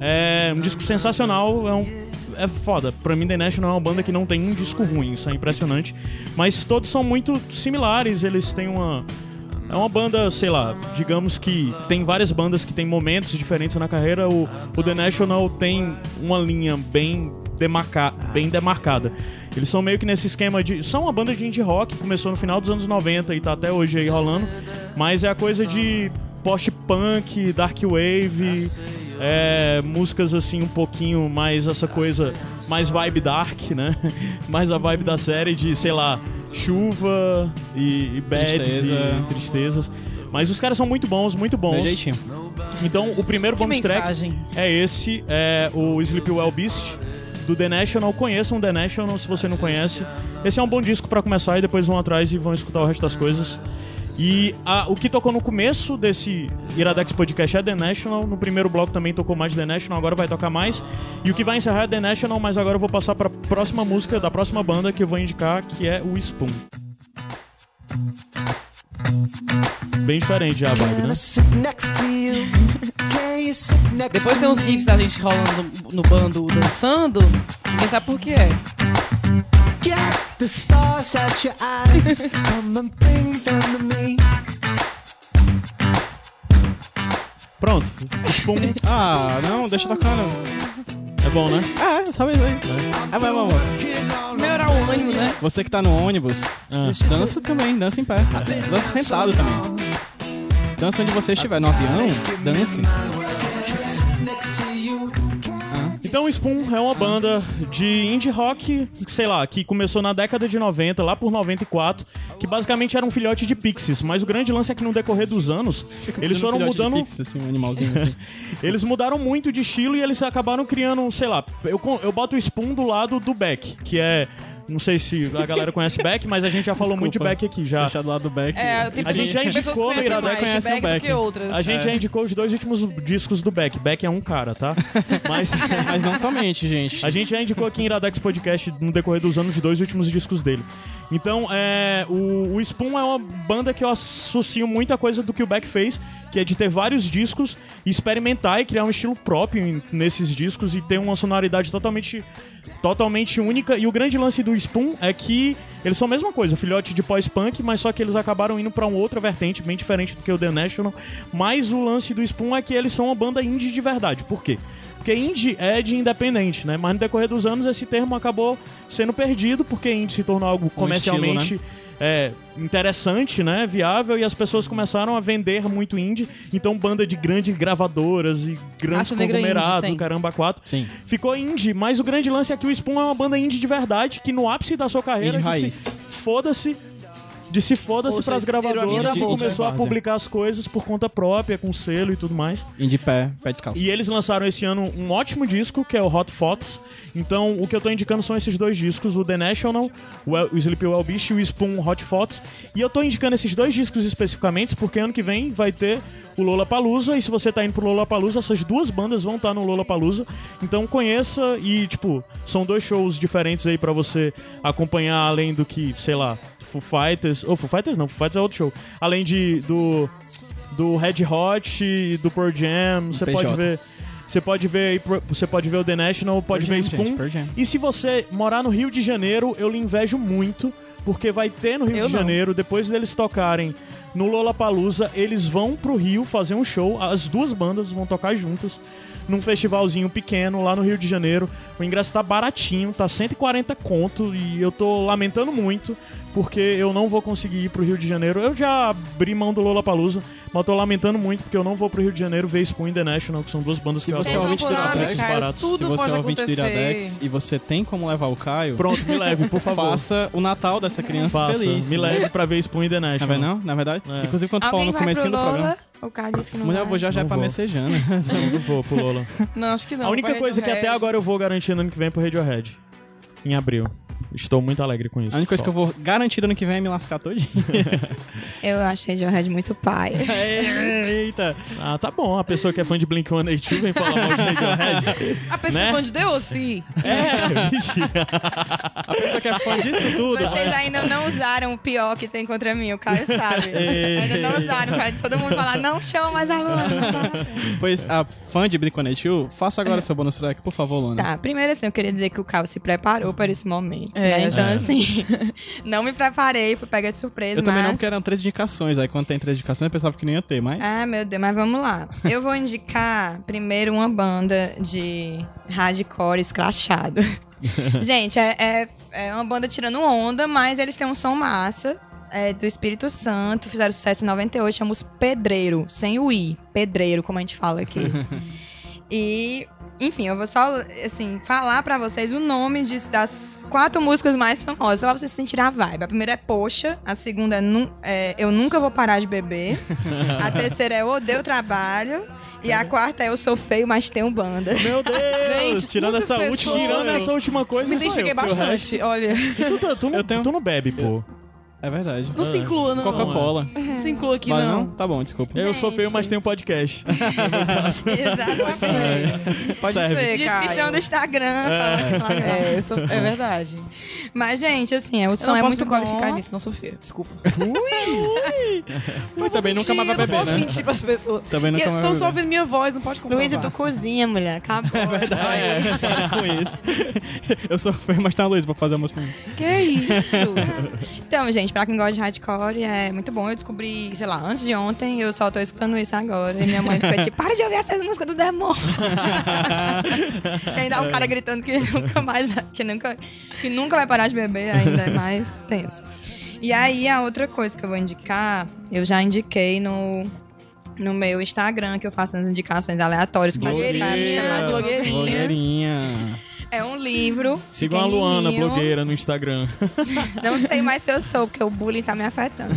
É um disco sensacional, é um é foda. Pra mim, The National é uma banda que não tem um disco ruim, isso é impressionante. Mas todos são muito similares, eles têm uma, É uma banda, sei lá, digamos que tem várias bandas que tem momentos diferentes na carreira. O, o The National tem uma linha bem, demarca, bem demarcada. Eles são meio que nesse esquema de. São uma banda de indie rock, começou no final dos anos 90 e tá até hoje aí rolando. Mas é a coisa de post-punk, dark wave, é, músicas assim um pouquinho mais essa coisa, mais vibe dark, né? Mais a vibe da série de, sei lá, chuva e, e bads Tristeza. e tristezas. Mas os caras são muito bons, muito Meu bons. jeitinho. Então, o primeiro bonus track é esse, é o Sleep Well Beast do The National. Conheçam The National se você não conhece. Esse é um bom disco pra começar e depois vão atrás e vão escutar o resto das coisas. E a- o que tocou no começo desse Iradex Podcast é The National. No primeiro bloco também tocou mais The National, agora vai tocar mais. E o que vai encerrar é The National, mas agora eu vou passar pra próxima música da próxima banda que eu vou indicar, que é o Spoon. Bem diferente já a vibe, né? Depois tem uns gifs da gente rolando no, bando dançando. Ninguém sabe por que é. Get the stars out your eyes. Come and bring them to me. Pronto, Spoon Ah, não, deixa tocando. É bom, né? Ah, sabe aí. Ah, vai, vamos. Melhorar o ânimo, né? Você que tá no ônibus, Ah. dança também, dança em pé. Dança sentado também. Dança onde você estiver. No avião, dance. Então Spoon é uma banda de indie rock, sei lá, que começou na década de 90, lá por 94, que basicamente era um filhote de Pixies, mas o grande lance é que no decorrer dos anos, eles foram mudando pix, assim, um animalzinho assim. Eles mudaram muito de estilo e eles acabaram criando, sei lá, eu, eu boto o Spoon do lado do Beck, que é. Não sei se a galera conhece Beck, mas a gente já falou muito de Desculpa. Beck aqui já. Deixar do lado do back. É, tem A gente já indicou que no Iradex, mais conhecem o Beck do Beck. que outras. A gente É. já indicou os dois últimos discos do Beck. Beck é um cara, tá? Mas Mas não somente, gente. a gente já indicou aqui em Iradex Podcast no decorrer dos anos os dois últimos discos dele. Então, é, o, o Spoon é uma banda que eu associo muita coisa do que o Beck fez, que é de ter vários discos, experimentar e criar um estilo próprio nesses discos e ter uma sonoridade totalmente, totalmente única. E o grande lance do Spoon é que eles são a mesma coisa, filhote de pós-punk, mas só que eles acabaram indo pra uma outra vertente, bem diferente do que o The National. Mas o lance do Spoon é que eles são uma banda indie de verdade. Por quê? Porque indie é de independente, né? Mas no decorrer dos anos esse termo acabou sendo perdido porque indie se tornou algo comercialmente é, interessante, né? Viável e as pessoas começaram a vender muito indie. Então banda de grandes gravadoras e grandes Raça Indie conglomerados, tem. caramba, quatro. Sim. Ficou indie, mas o grande lance é que o Spoon é uma banda indie de verdade que no ápice da sua carreira Indie disse, foda-se de se foda-se pras gravadoras e começou a publicar as coisas por conta própria, com selo e tudo mais. Indie pé, pé descalço. E eles lançaram esse ano um ótimo disco, que é o Hot Fox. Então, o que eu tô indicando são esses dois discos, o The National, o, El- o Sleep Well Beast e o Spoon Hot Fox. E eu tô indicando esses dois discos especificamente porque ano que vem vai ter o Lola Palusa. E se você tá indo pro Lola Palusa, essas duas bandas vão estar no Lola Palusa. Então conheça e, tipo, são dois shows diferentes aí pra você acompanhar, além do que, sei lá, Foo Fighters. Ou Foo Fighters não, Foo Fighters é outro show. Além de do. Do Red Hot e do Pearl Jam, você pode ver. Você pode ver aí, você pode ver o The National, pode Pearl ver Jam, Spoon. gente. E se você morar no Rio de Janeiro, eu lhe invejo muito, porque vai ter no Rio Eu de não. Janeiro, depois deles tocarem no Lollapalooza, eles vão pro Rio fazer um show, as duas bandas vão tocar juntas num festivalzinho pequeno lá no Rio de Janeiro. O ingresso tá baratinho, tá 140 conto e eu tô lamentando muito porque eu não vou conseguir ir pro Rio de Janeiro. Eu já abri mão do Lollapalooza, mas tô lamentando muito porque eu não vou pro Rio de Janeiro ver Spoon International, que são duas bandas Se que eu você é adoro. por Iradex, baratos. Tudo se você é ouvinte do. Iradex e você tem como levar o Caio, Pronto, me leve, por favor. faça o Natal dessa criança Faça, feliz. me né? leve pra ver Spoon Não International. é não? Na verdade? É. Inclusive, quando tu falou Alguém no comecinho do programa... O cara disse que não Mulher, eu vai. vou já já Não é pra vou. Messejana. Não, não vou pro Lola. Não, acho que não. a única coisa que até agora eu vou garantindo ano que vem é pro Radiohead. Em abril. Estou muito alegre com isso. A única coisa só. que eu vou garantir ano que vem é me lascar todinho. Eu achei Radiohead muito pai. Eita! Ah, tá bom. A pessoa que é fã de Blink-182 vem falar mal de Radiohead. A pessoa né? é fã de Deossi. é, vixe. A pessoa que é fã disso tudo. Vocês ainda não usaram o pior que tem contra mim, o Caio sabe. ainda não usaram, pra todo mundo falar, não chama mais a Luana. Pois a fã de Blink-182, faça agora seu bonus track, por favor, Luana. Tá, primeiro assim, eu queria dizer que o Caio se preparou para esse momento. É, É, né? Então, é. assim, não me preparei, fui pegar de surpresa, Eu também não, porque eram três indicações. Aí quando tem três indicações, eu pensava que não ia ter, mas. Ah, meu Deus, mas vamos lá. Eu vou indicar primeiro uma banda de hardcore escrachado. Gente, é, é, é uma banda tirando onda, mas eles têm um som massa. É do Espírito Santo, fizeram sucesso em 98, chama os Pedreiro, sem o I, Pedreiro, como a gente fala aqui. e, enfim, eu vou só, assim, falar pra vocês o nome disso, das quatro músicas mais famosas, só pra vocês sentirem a vibe. A primeira é Poxa, a segunda é, Nu- é Eu Nunca Vou Parar de Beber, a terceira é Eu Odeio Trabalho, e a quarta é Eu Sou Feio, mas tenho banda. Meu Deus! Gente, tirando essa pessoas- última. Tirando eu. essa última coisa, Me identifiquei eu, bastante. Olha, Tu, tá- tu, não, Eu tenho- tu não bebe, pô. É verdade. não se inclua, não. Coca-Cola. Não se inclua aqui, Vai não. Tá bom, desculpa. Eu sou Gente. feio, mas tenho podcast. Exatamente. Pode ser, Descrição do Instagram. lá. É, eu sou- é verdade. Mas, gente, assim, é, o Eu som não é posso muito me qualificar bom. nisso, não sou feia. Desculpa. Mas também nunca mais vai Mentir, eu beber, não posso né? mentir pras pessoas. Também nunca mais Estão só beber. ouvindo minha voz, não pode comprovar. Luísa, tu cozinha, mulher. Acabou. É, para com isso. Eu sou feio, mas tá a Luiz pra fazer a música. Que isso? Então, gente, pra quem gosta de hardcore, é muito bom. Eu descobri, sei lá, antes de ontem, eu só tô escutando isso agora. E minha mãe fica tipo, para de ouvir essas músicas do demônio. e ainda o cara gritando que nunca mais, que nunca, que nunca vai parar de beber, ainda é mais tenso. E aí, a outra coisa que eu vou indicar, eu já indiquei no, no meu Instagram, que eu faço as indicações aleatórias. Blogueirinha. me chamar de blogueirinha. Blogueirinha. É um livro. Sigam a Luana, blogueira, no Instagram. Não sei mais se eu sou, porque o bullying tá me afetando.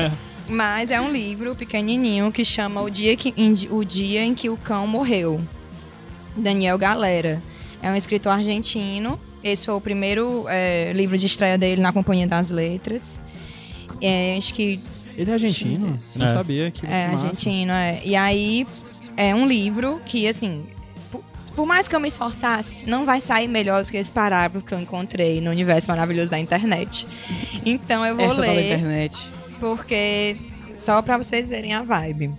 Mas é um livro pequenininho que chama O Dia, que, em- o Dia em que o Cão Morreu. Daniel Galera. É um escritor argentino. Esse foi o primeiro é, livro de estreia dele na Companhia das Letras. É, acho que Ele é argentino? Eu não É. sabia que é massa. argentino, é. E aí é um livro que, assim, por, mais que eu me esforçasse, não vai sair melhor do que esse parágrafo que eu encontrei no universo maravilhoso da internet. Então eu vou Essa ler internet. porque só pra vocês verem a vibe.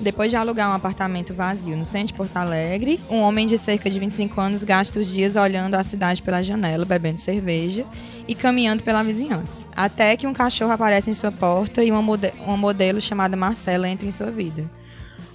Depois de alugar um apartamento vazio no centro de Porto Alegre, um homem de cerca de 25 anos gasta os dias olhando a cidade pela janela, bebendo cerveja e caminhando pela vizinhança. Até que um cachorro aparece em sua porta e uma, mode- uma modelo chamada Marcela entra em sua vida.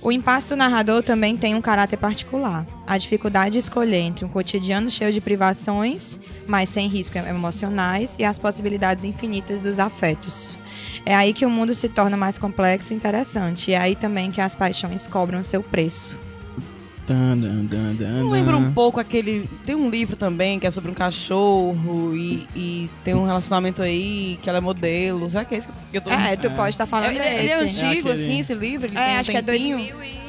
O impasse do narrador também tem um caráter particular. A dificuldade de escolher entre um cotidiano cheio de privações, mas sem riscos emocionais, e as possibilidades infinitas dos afetos. É aí que o mundo se torna mais complexo e interessante. E é aí também que as paixões cobram seu preço. Não dan. lembra um pouco aquele. Tem um livro também que é sobre um cachorro e, e tem um relacionamento aí que ela é modelo. Será que é isso que eu tô. É, tu pode estar falando ele, ele é desse. antigo, É aquele- assim, esse livro? Ele É, tem um acho que é tempinho? 2000 e...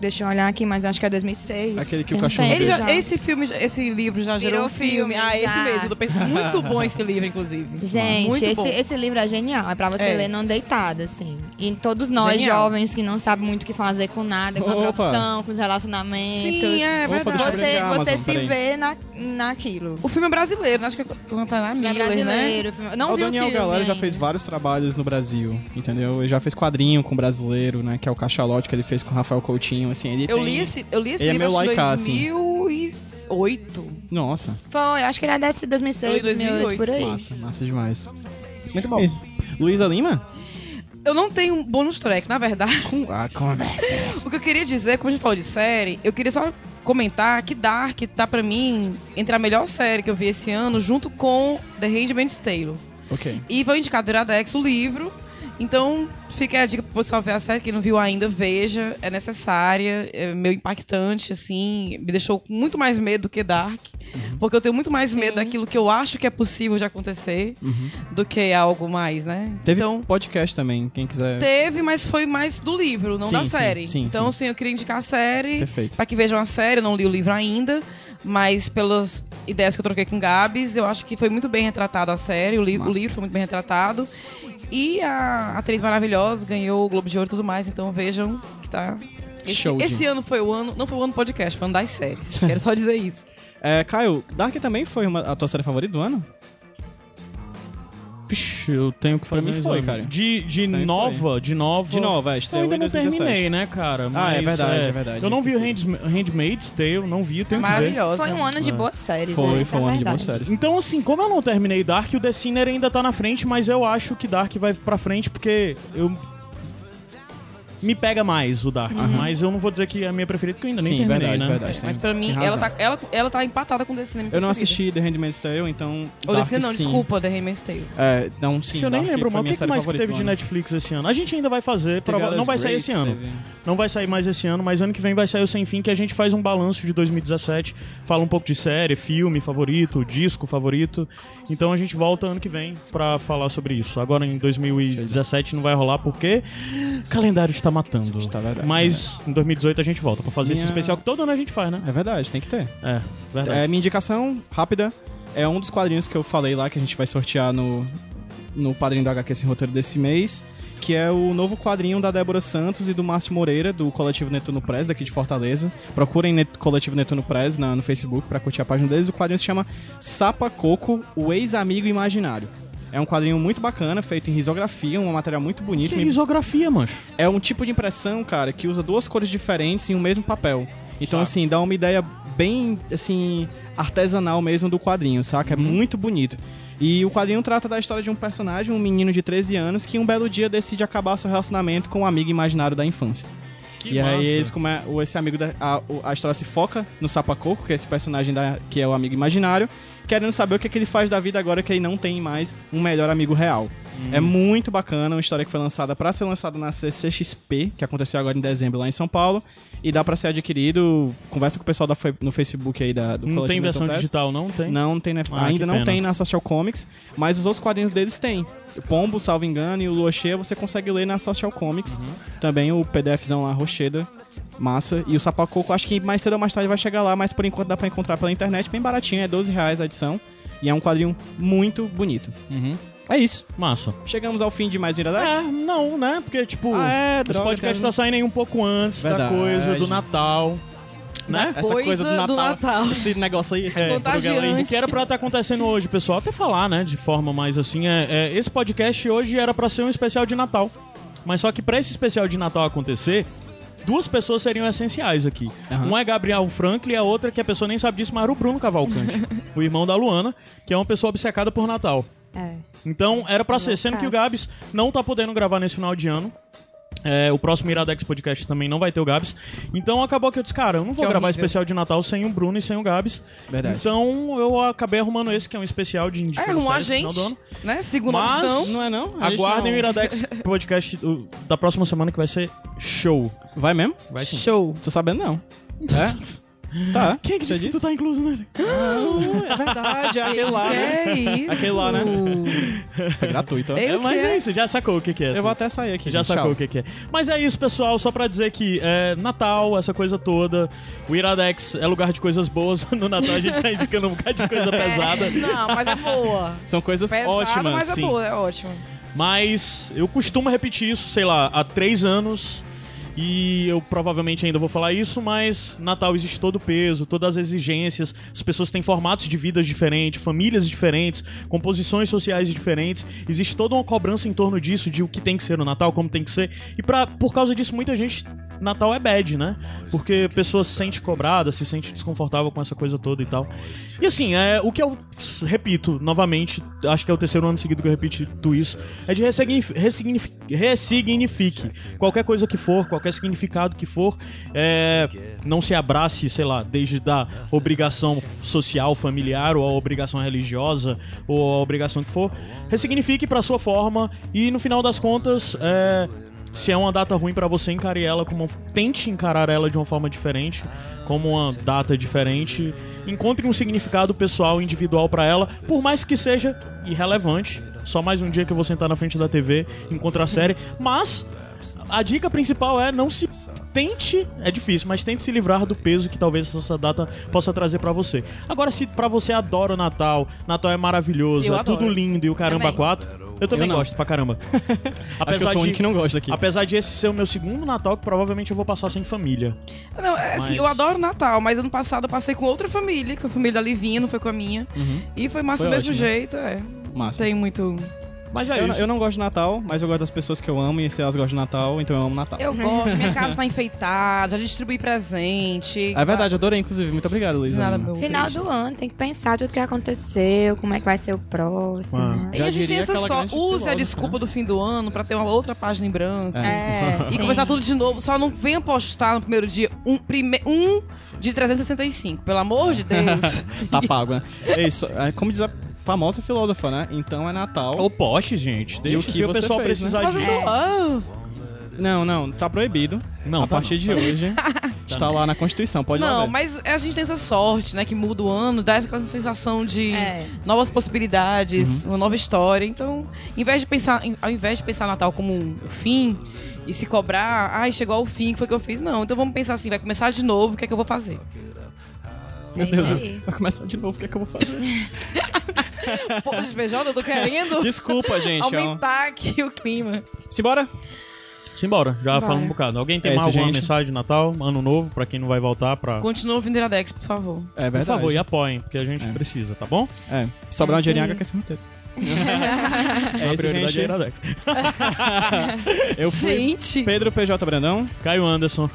Deixa eu olhar aqui, mas acho que é 2006. Aquele que o cachorro Ele já, esse filme, esse livro já gerou Virou um filme. filme, Ah, esse já. mesmo. eu tô pensando- Muito bom esse livro, inclusive. Gente, Muito esse, bom. esse livro é genial. É pra você É. ler não deitado, assim. E todos nós, Genial. jovens, que não sabem muito o que fazer com nada, com a Opa. profissão, com os relacionamentos. Sim, é Opa, verdade. Você, ligar a você Amazon, se peraí. vê na, naquilo. O filme é brasileiro, né? acho que é a Ele é Miller, né? brasileiro. filme- Não o vi Daniel o filme Galera já fez vários trabalhos no Brasil, entendeu? Ele já fez quadrinho com brasileiro, né? Que é o Cachalote que ele fez com o Rafael Coutinho, assim. Ele Eu tem- li esse, eu li esse Ele é livro meio acho que laica, assim. 2008. Nossa, Foi, acho que ele é desse 2006, Eu li 2008, por aí. massa, massa demais. Muito bom. Isso. Luísa Lima? Eu não tenho um bônus track, na verdade. Com a conversa. O que eu queria dizer, como a gente falou de série, eu queria só comentar que Dark tá pra mim entre a melhor série que eu vi esse ano, junto com The Handmaid's Tale. ok. E vou indicar do Iradex o livro. Então, fica a dica pro pessoal ver a série. Quem não viu ainda, veja. É necessária, é meio impactante, assim. Me deixou com muito mais medo do que Dark. Porque eu tenho muito mais medo daquilo que eu acho que é possível de acontecer do que algo mais, né? Teve então, podcast também, quem quiser. teve, mas foi mais do livro, não Sim, da série. sim, então, sim. assim, eu queria indicar a série. Perfeito. Pra que vejam a série, eu não li o livro ainda, mas pelas ideias que eu troquei com Gabs, eu acho que foi muito bem retratado a série, o, li o Massa. livro foi muito bem retratado. E a atriz maravilhosa ganhou o Globo de Ouro e tudo mais, então vejam que tá. Esse, Show de- esse ano foi o ano, não foi o ano do podcast, foi o ano das séries. Quero só dizer isso. É, Caio, Dark também foi uma, a tua série favorita do ano? Ixi, eu tenho que Pra fazer mim um foi, cara. De, de Pra mim nova, de nova. De novo, é, Eu estreou ainda em não 2017. terminei, né, cara? Ah, é Mas, verdade, é verdade, Eu não vi o esqueci. Hands- Handmaid's Tale, não vi, eu tenho que ver. Maravilhosa. Foi um ano de boas séries, Foi, né? foi Essa um é ano de boas séries. Então, assim, como eu não terminei Dark, o The Sinner ainda tá na frente, mas eu acho que Dark vai pra frente porque eu. Me pega mais o Dark. Mas eu não vou dizer que é a minha preferida, porque eu ainda nem Sim, terminei, verdade, né? verdade. Mas tem- pra mim, ela tá, ela, ela tá empatada com o Cinema. Eu não assisti The Handmaid's Tale, então... Ou Cinema não, sim. desculpa, The Handmaid's Tale. É, não, sim, eu nem lembro, mas o que, que mais que teve de. Netflix esse ano? A gente ainda vai fazer, prova- não vai sair esse ano. teve- Não vai sair mais esse ano, mas ano que vem vai sair o Sem Fim, que a gente faz um balanço de 2017, fala um pouco de série, filme favorito, disco favorito. Então a gente volta ano que vem pra falar sobre isso. Agora em 2017 não vai rolar porque o calendário está matando. Está verdade, mas em 2018 a gente volta pra fazer esse Minha- especial que todo ano a gente faz, né? É verdade, tem que ter. É, verdade. É, minha indicação rápida é um dos quadrinhos que eu falei lá que a gente vai sortear no, no Padrinho do HQ Sem Roteiro desse mês, que é o novo quadrinho da Débora Santos e do Márcio Moreira, do Coletivo Netuno Press, daqui de Fortaleza. Procurem Net, Coletivo Netuno Press na- no Facebook pra curtir a página deles. O quadrinho se chama Sapa Coco, o ex-amigo imaginário. É um quadrinho muito bacana, feito em risografia, um material muito bonito. Que risografia, mancho. é um tipo de impressão, cara, que usa duas cores diferentes em um mesmo papel. Então, assim, dá uma ideia bem, assim, artesanal mesmo do quadrinho, saca? É muito bonito. E o quadrinho trata da história de um personagem, um menino de 13 anos, que um belo dia decide acabar seu relacionamento com um amigo imaginário da infância. Que e massa. aí eles come... o- esse amigo da... a, a história se foca no Sapacoco, que é esse personagem da... que é o amigo imaginário, querendo saber o que, é que ele faz da vida agora que ele não tem mais um melhor amigo real. É muito bacana, uma história que foi lançada para ser lançada na CCXP, que aconteceu agora em dezembro lá em São Paulo, e dá para ser adquirido. Conversa com o pessoal da, no Facebook aí da, do Não tem versão digital, não tem? Não tem, né? Ah, ainda não pena. tem na Social Comics, mas os outros quadrinhos deles tem. O Pombo, salvo engano, e o Lua Cheia você consegue ler na Social Comics. Uhum. Também o PDFzão lá, Rocheda, massa. E o Sapacoco, acho que mais cedo ou mais tarde vai chegar lá, mas por enquanto dá pra encontrar pela internet, bem baratinho, é 12 reais a edição. E é um quadrinho muito bonito. Uhum. É isso. Massa. Chegamos ao fim de mais um Iradex? É, não, né? Porque, tipo, Ah, é, esse droga, podcast tem- tá saindo aí um pouco antes Verdade. da coisa do Natal. Né? Essa coisa, do Natal, Esse negócio aí, esse É. O que era pra estar acontecendo hoje, pessoal, até falar, né, de forma mais assim, é, é, esse podcast hoje era pra ser um especial de Natal. Mas só que pra esse especial de Natal acontecer, duas pessoas seriam essenciais aqui. Um é Gabriel Franklin e a outra, que a pessoa nem sabe disso, mas era o Bruno Cavalcante, o irmão da Luana, que é uma pessoa obcecada por Natal. É. Então era pra ser, sendo que o. Gabs não tá podendo gravar nesse final de ano. É, o próximo Iradex Podcast também não vai ter o Gabs. Então acabou que eu disse, cara, eu não vou Que gravar horrível. especial de Natal sem o Bruno e sem o Gabs. Verdade. Então eu acabei arrumando esse, que é um especial de É, indicação arrumou a no final gente, do ano. né? Segunda Mas- opção. Não é não? A gente Aguardem não- o Iradex Podcast da próxima semana que vai ser show. Vai mesmo? Vai sim. Show. Tô sabendo não. É? Tá. Quem é que Você disse que tu tá incluso nele? Não, é verdade, é aquele lá, né? É isso. Aquele lá, né? Foi gratuito, ó. Eu É, mas é é. isso, já sacou o que, que é. Eu vou até sair aqui. Já gente. sacou Tchau. o que, que é. Mas é isso, pessoal. Só pra dizer que é Natal, essa coisa toda. O Iradex é lugar de coisas boas. No Natal a gente tá indicando um bocado de coisa pesada. Não, mas é boa. São coisas Pesada, ótimas, mas é sim. boa, é ótimo. Mas eu costumo repetir isso, sei lá, há três anos. E eu provavelmente ainda vou falar isso, mas Natal existe todo o peso, todas as exigências, as pessoas têm formatos de vidas diferentes, famílias diferentes, composições sociais diferentes, existe toda uma cobrança em torno disso, de o que tem que ser no Natal, como tem que ser. E pra, por causa disso, muita gente. Natal é bad, né? Porque a pessoa se sente cobrada, se sente desconfortável com essa coisa toda e tal. E assim, é, o que eu repito novamente, acho que é o terceiro ano seguido que eu repito isso, é de ressignifi- ressignifi- ressignifique qualquer coisa que for, qualquer significado que for, é, não se abrace, sei lá, desde da obrigação social, familiar, ou a obrigação religiosa, ou a obrigação que for, ressignifique pra sua forma e no final das contas, é, se é uma data ruim pra você, encare ela como. Tente encarar ela de uma forma diferente, como uma data diferente. Encontre um significado pessoal, individual pra ela, por mais que seja irrelevante. Só mais um dia que eu vou sentar na frente da TV, encontrar a série. Mas a dica principal é não se. Tente, é difícil, mas tente se livrar do peso que talvez essa data possa trazer pra você. Agora, se pra você adora o Natal, Natal é maravilhoso, Eu é adoro. tudo lindo e o caramba Também. quatro, eu também Eu gosto pra caramba. Acho que eu sou único que não gosta aqui. Apesar de esse ser o meu segundo Natal, que provavelmente eu vou passar sem família. Não, é assim, Mas- eu adoro Natal, mas ano passado eu passei com outra família, com a família da Livinha, não foi com a minha. Uhum. E foi massa Foi do mesmo ótimo, né? jeito, é. Massa. tem muito. Mas já é Eu, isso. eu não gosto de Natal, mas eu gosto das pessoas que eu amo e se elas gostam de Natal, então eu amo Natal. Eu gosto, minha casa tá enfeitada, já distribuí presente. É verdade, eu adorei, inclusive. Muito obrigado, Luiz. Nada, meu Final do ano, tem que pensar tudo que aconteceu, como é que vai ser o próximo. Ah. E a gente tem essa só. Use a desculpa né? do fim do ano pra ter uma outra página em branco. É, E sim. começar tudo de novo. Só não venha postar no primeiro dia um, prime... um de 365. Pelo amor de Deus. Tá pago, né? É isso. É, como diz a famosa filósofa, né? Então é Natal. Ou poste, gente. E Deixa o que se o pessoal fez, né? precisar Fazendo. de... Não, não, tá proibido. Não, a tá partir de hoje. está lá na Constituição, pode ir lá não, mas a gente tem essa sorte, né? Que muda o ano, dá essa sensação de É. novas possibilidades, uma nova história. Então, em vez de pensar, ao invés de pensar Natal como um fim e se cobrar, ai, chegou ao fim, que foi o que eu fiz? Não. Então vamos pensar assim, vai começar de novo, o que é que eu vou fazer? Meu É Deus, vai começar de novo, o que é que eu vou fazer? Pô, de eu tô querendo Desculpa, gente. ó. aumentar aqui o clima. Simbora? Simbora, já Simbora. falando um bocado. Alguém tem É mais alguma gente. mensagem de Natal, Ano Novo, pra quem não vai voltar pra... Continua ouvindo Iradex, por favor. É Por verdade. favor, e apoiem, porque a gente É. precisa, tá bom? É, se sobrar um É dinheirinho, aí. água, aquece o roteiro. a É isso, prioridade é gente. Iradex. Eu fui Gente! Pedro PJ Brandão Caio Anderson,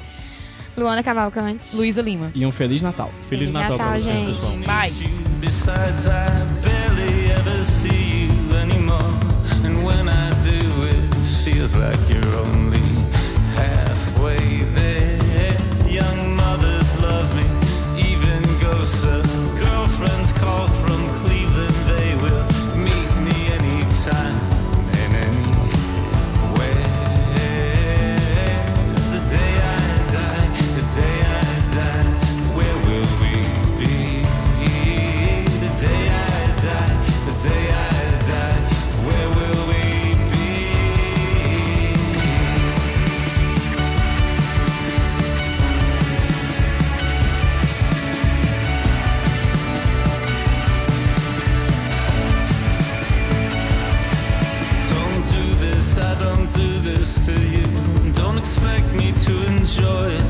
Luana Cavalcante. Luísa Lima. e um Feliz Natal. Feliz Feliz Natal, pra Natal, vocês, gente. pessoal. Bye! Besides, joy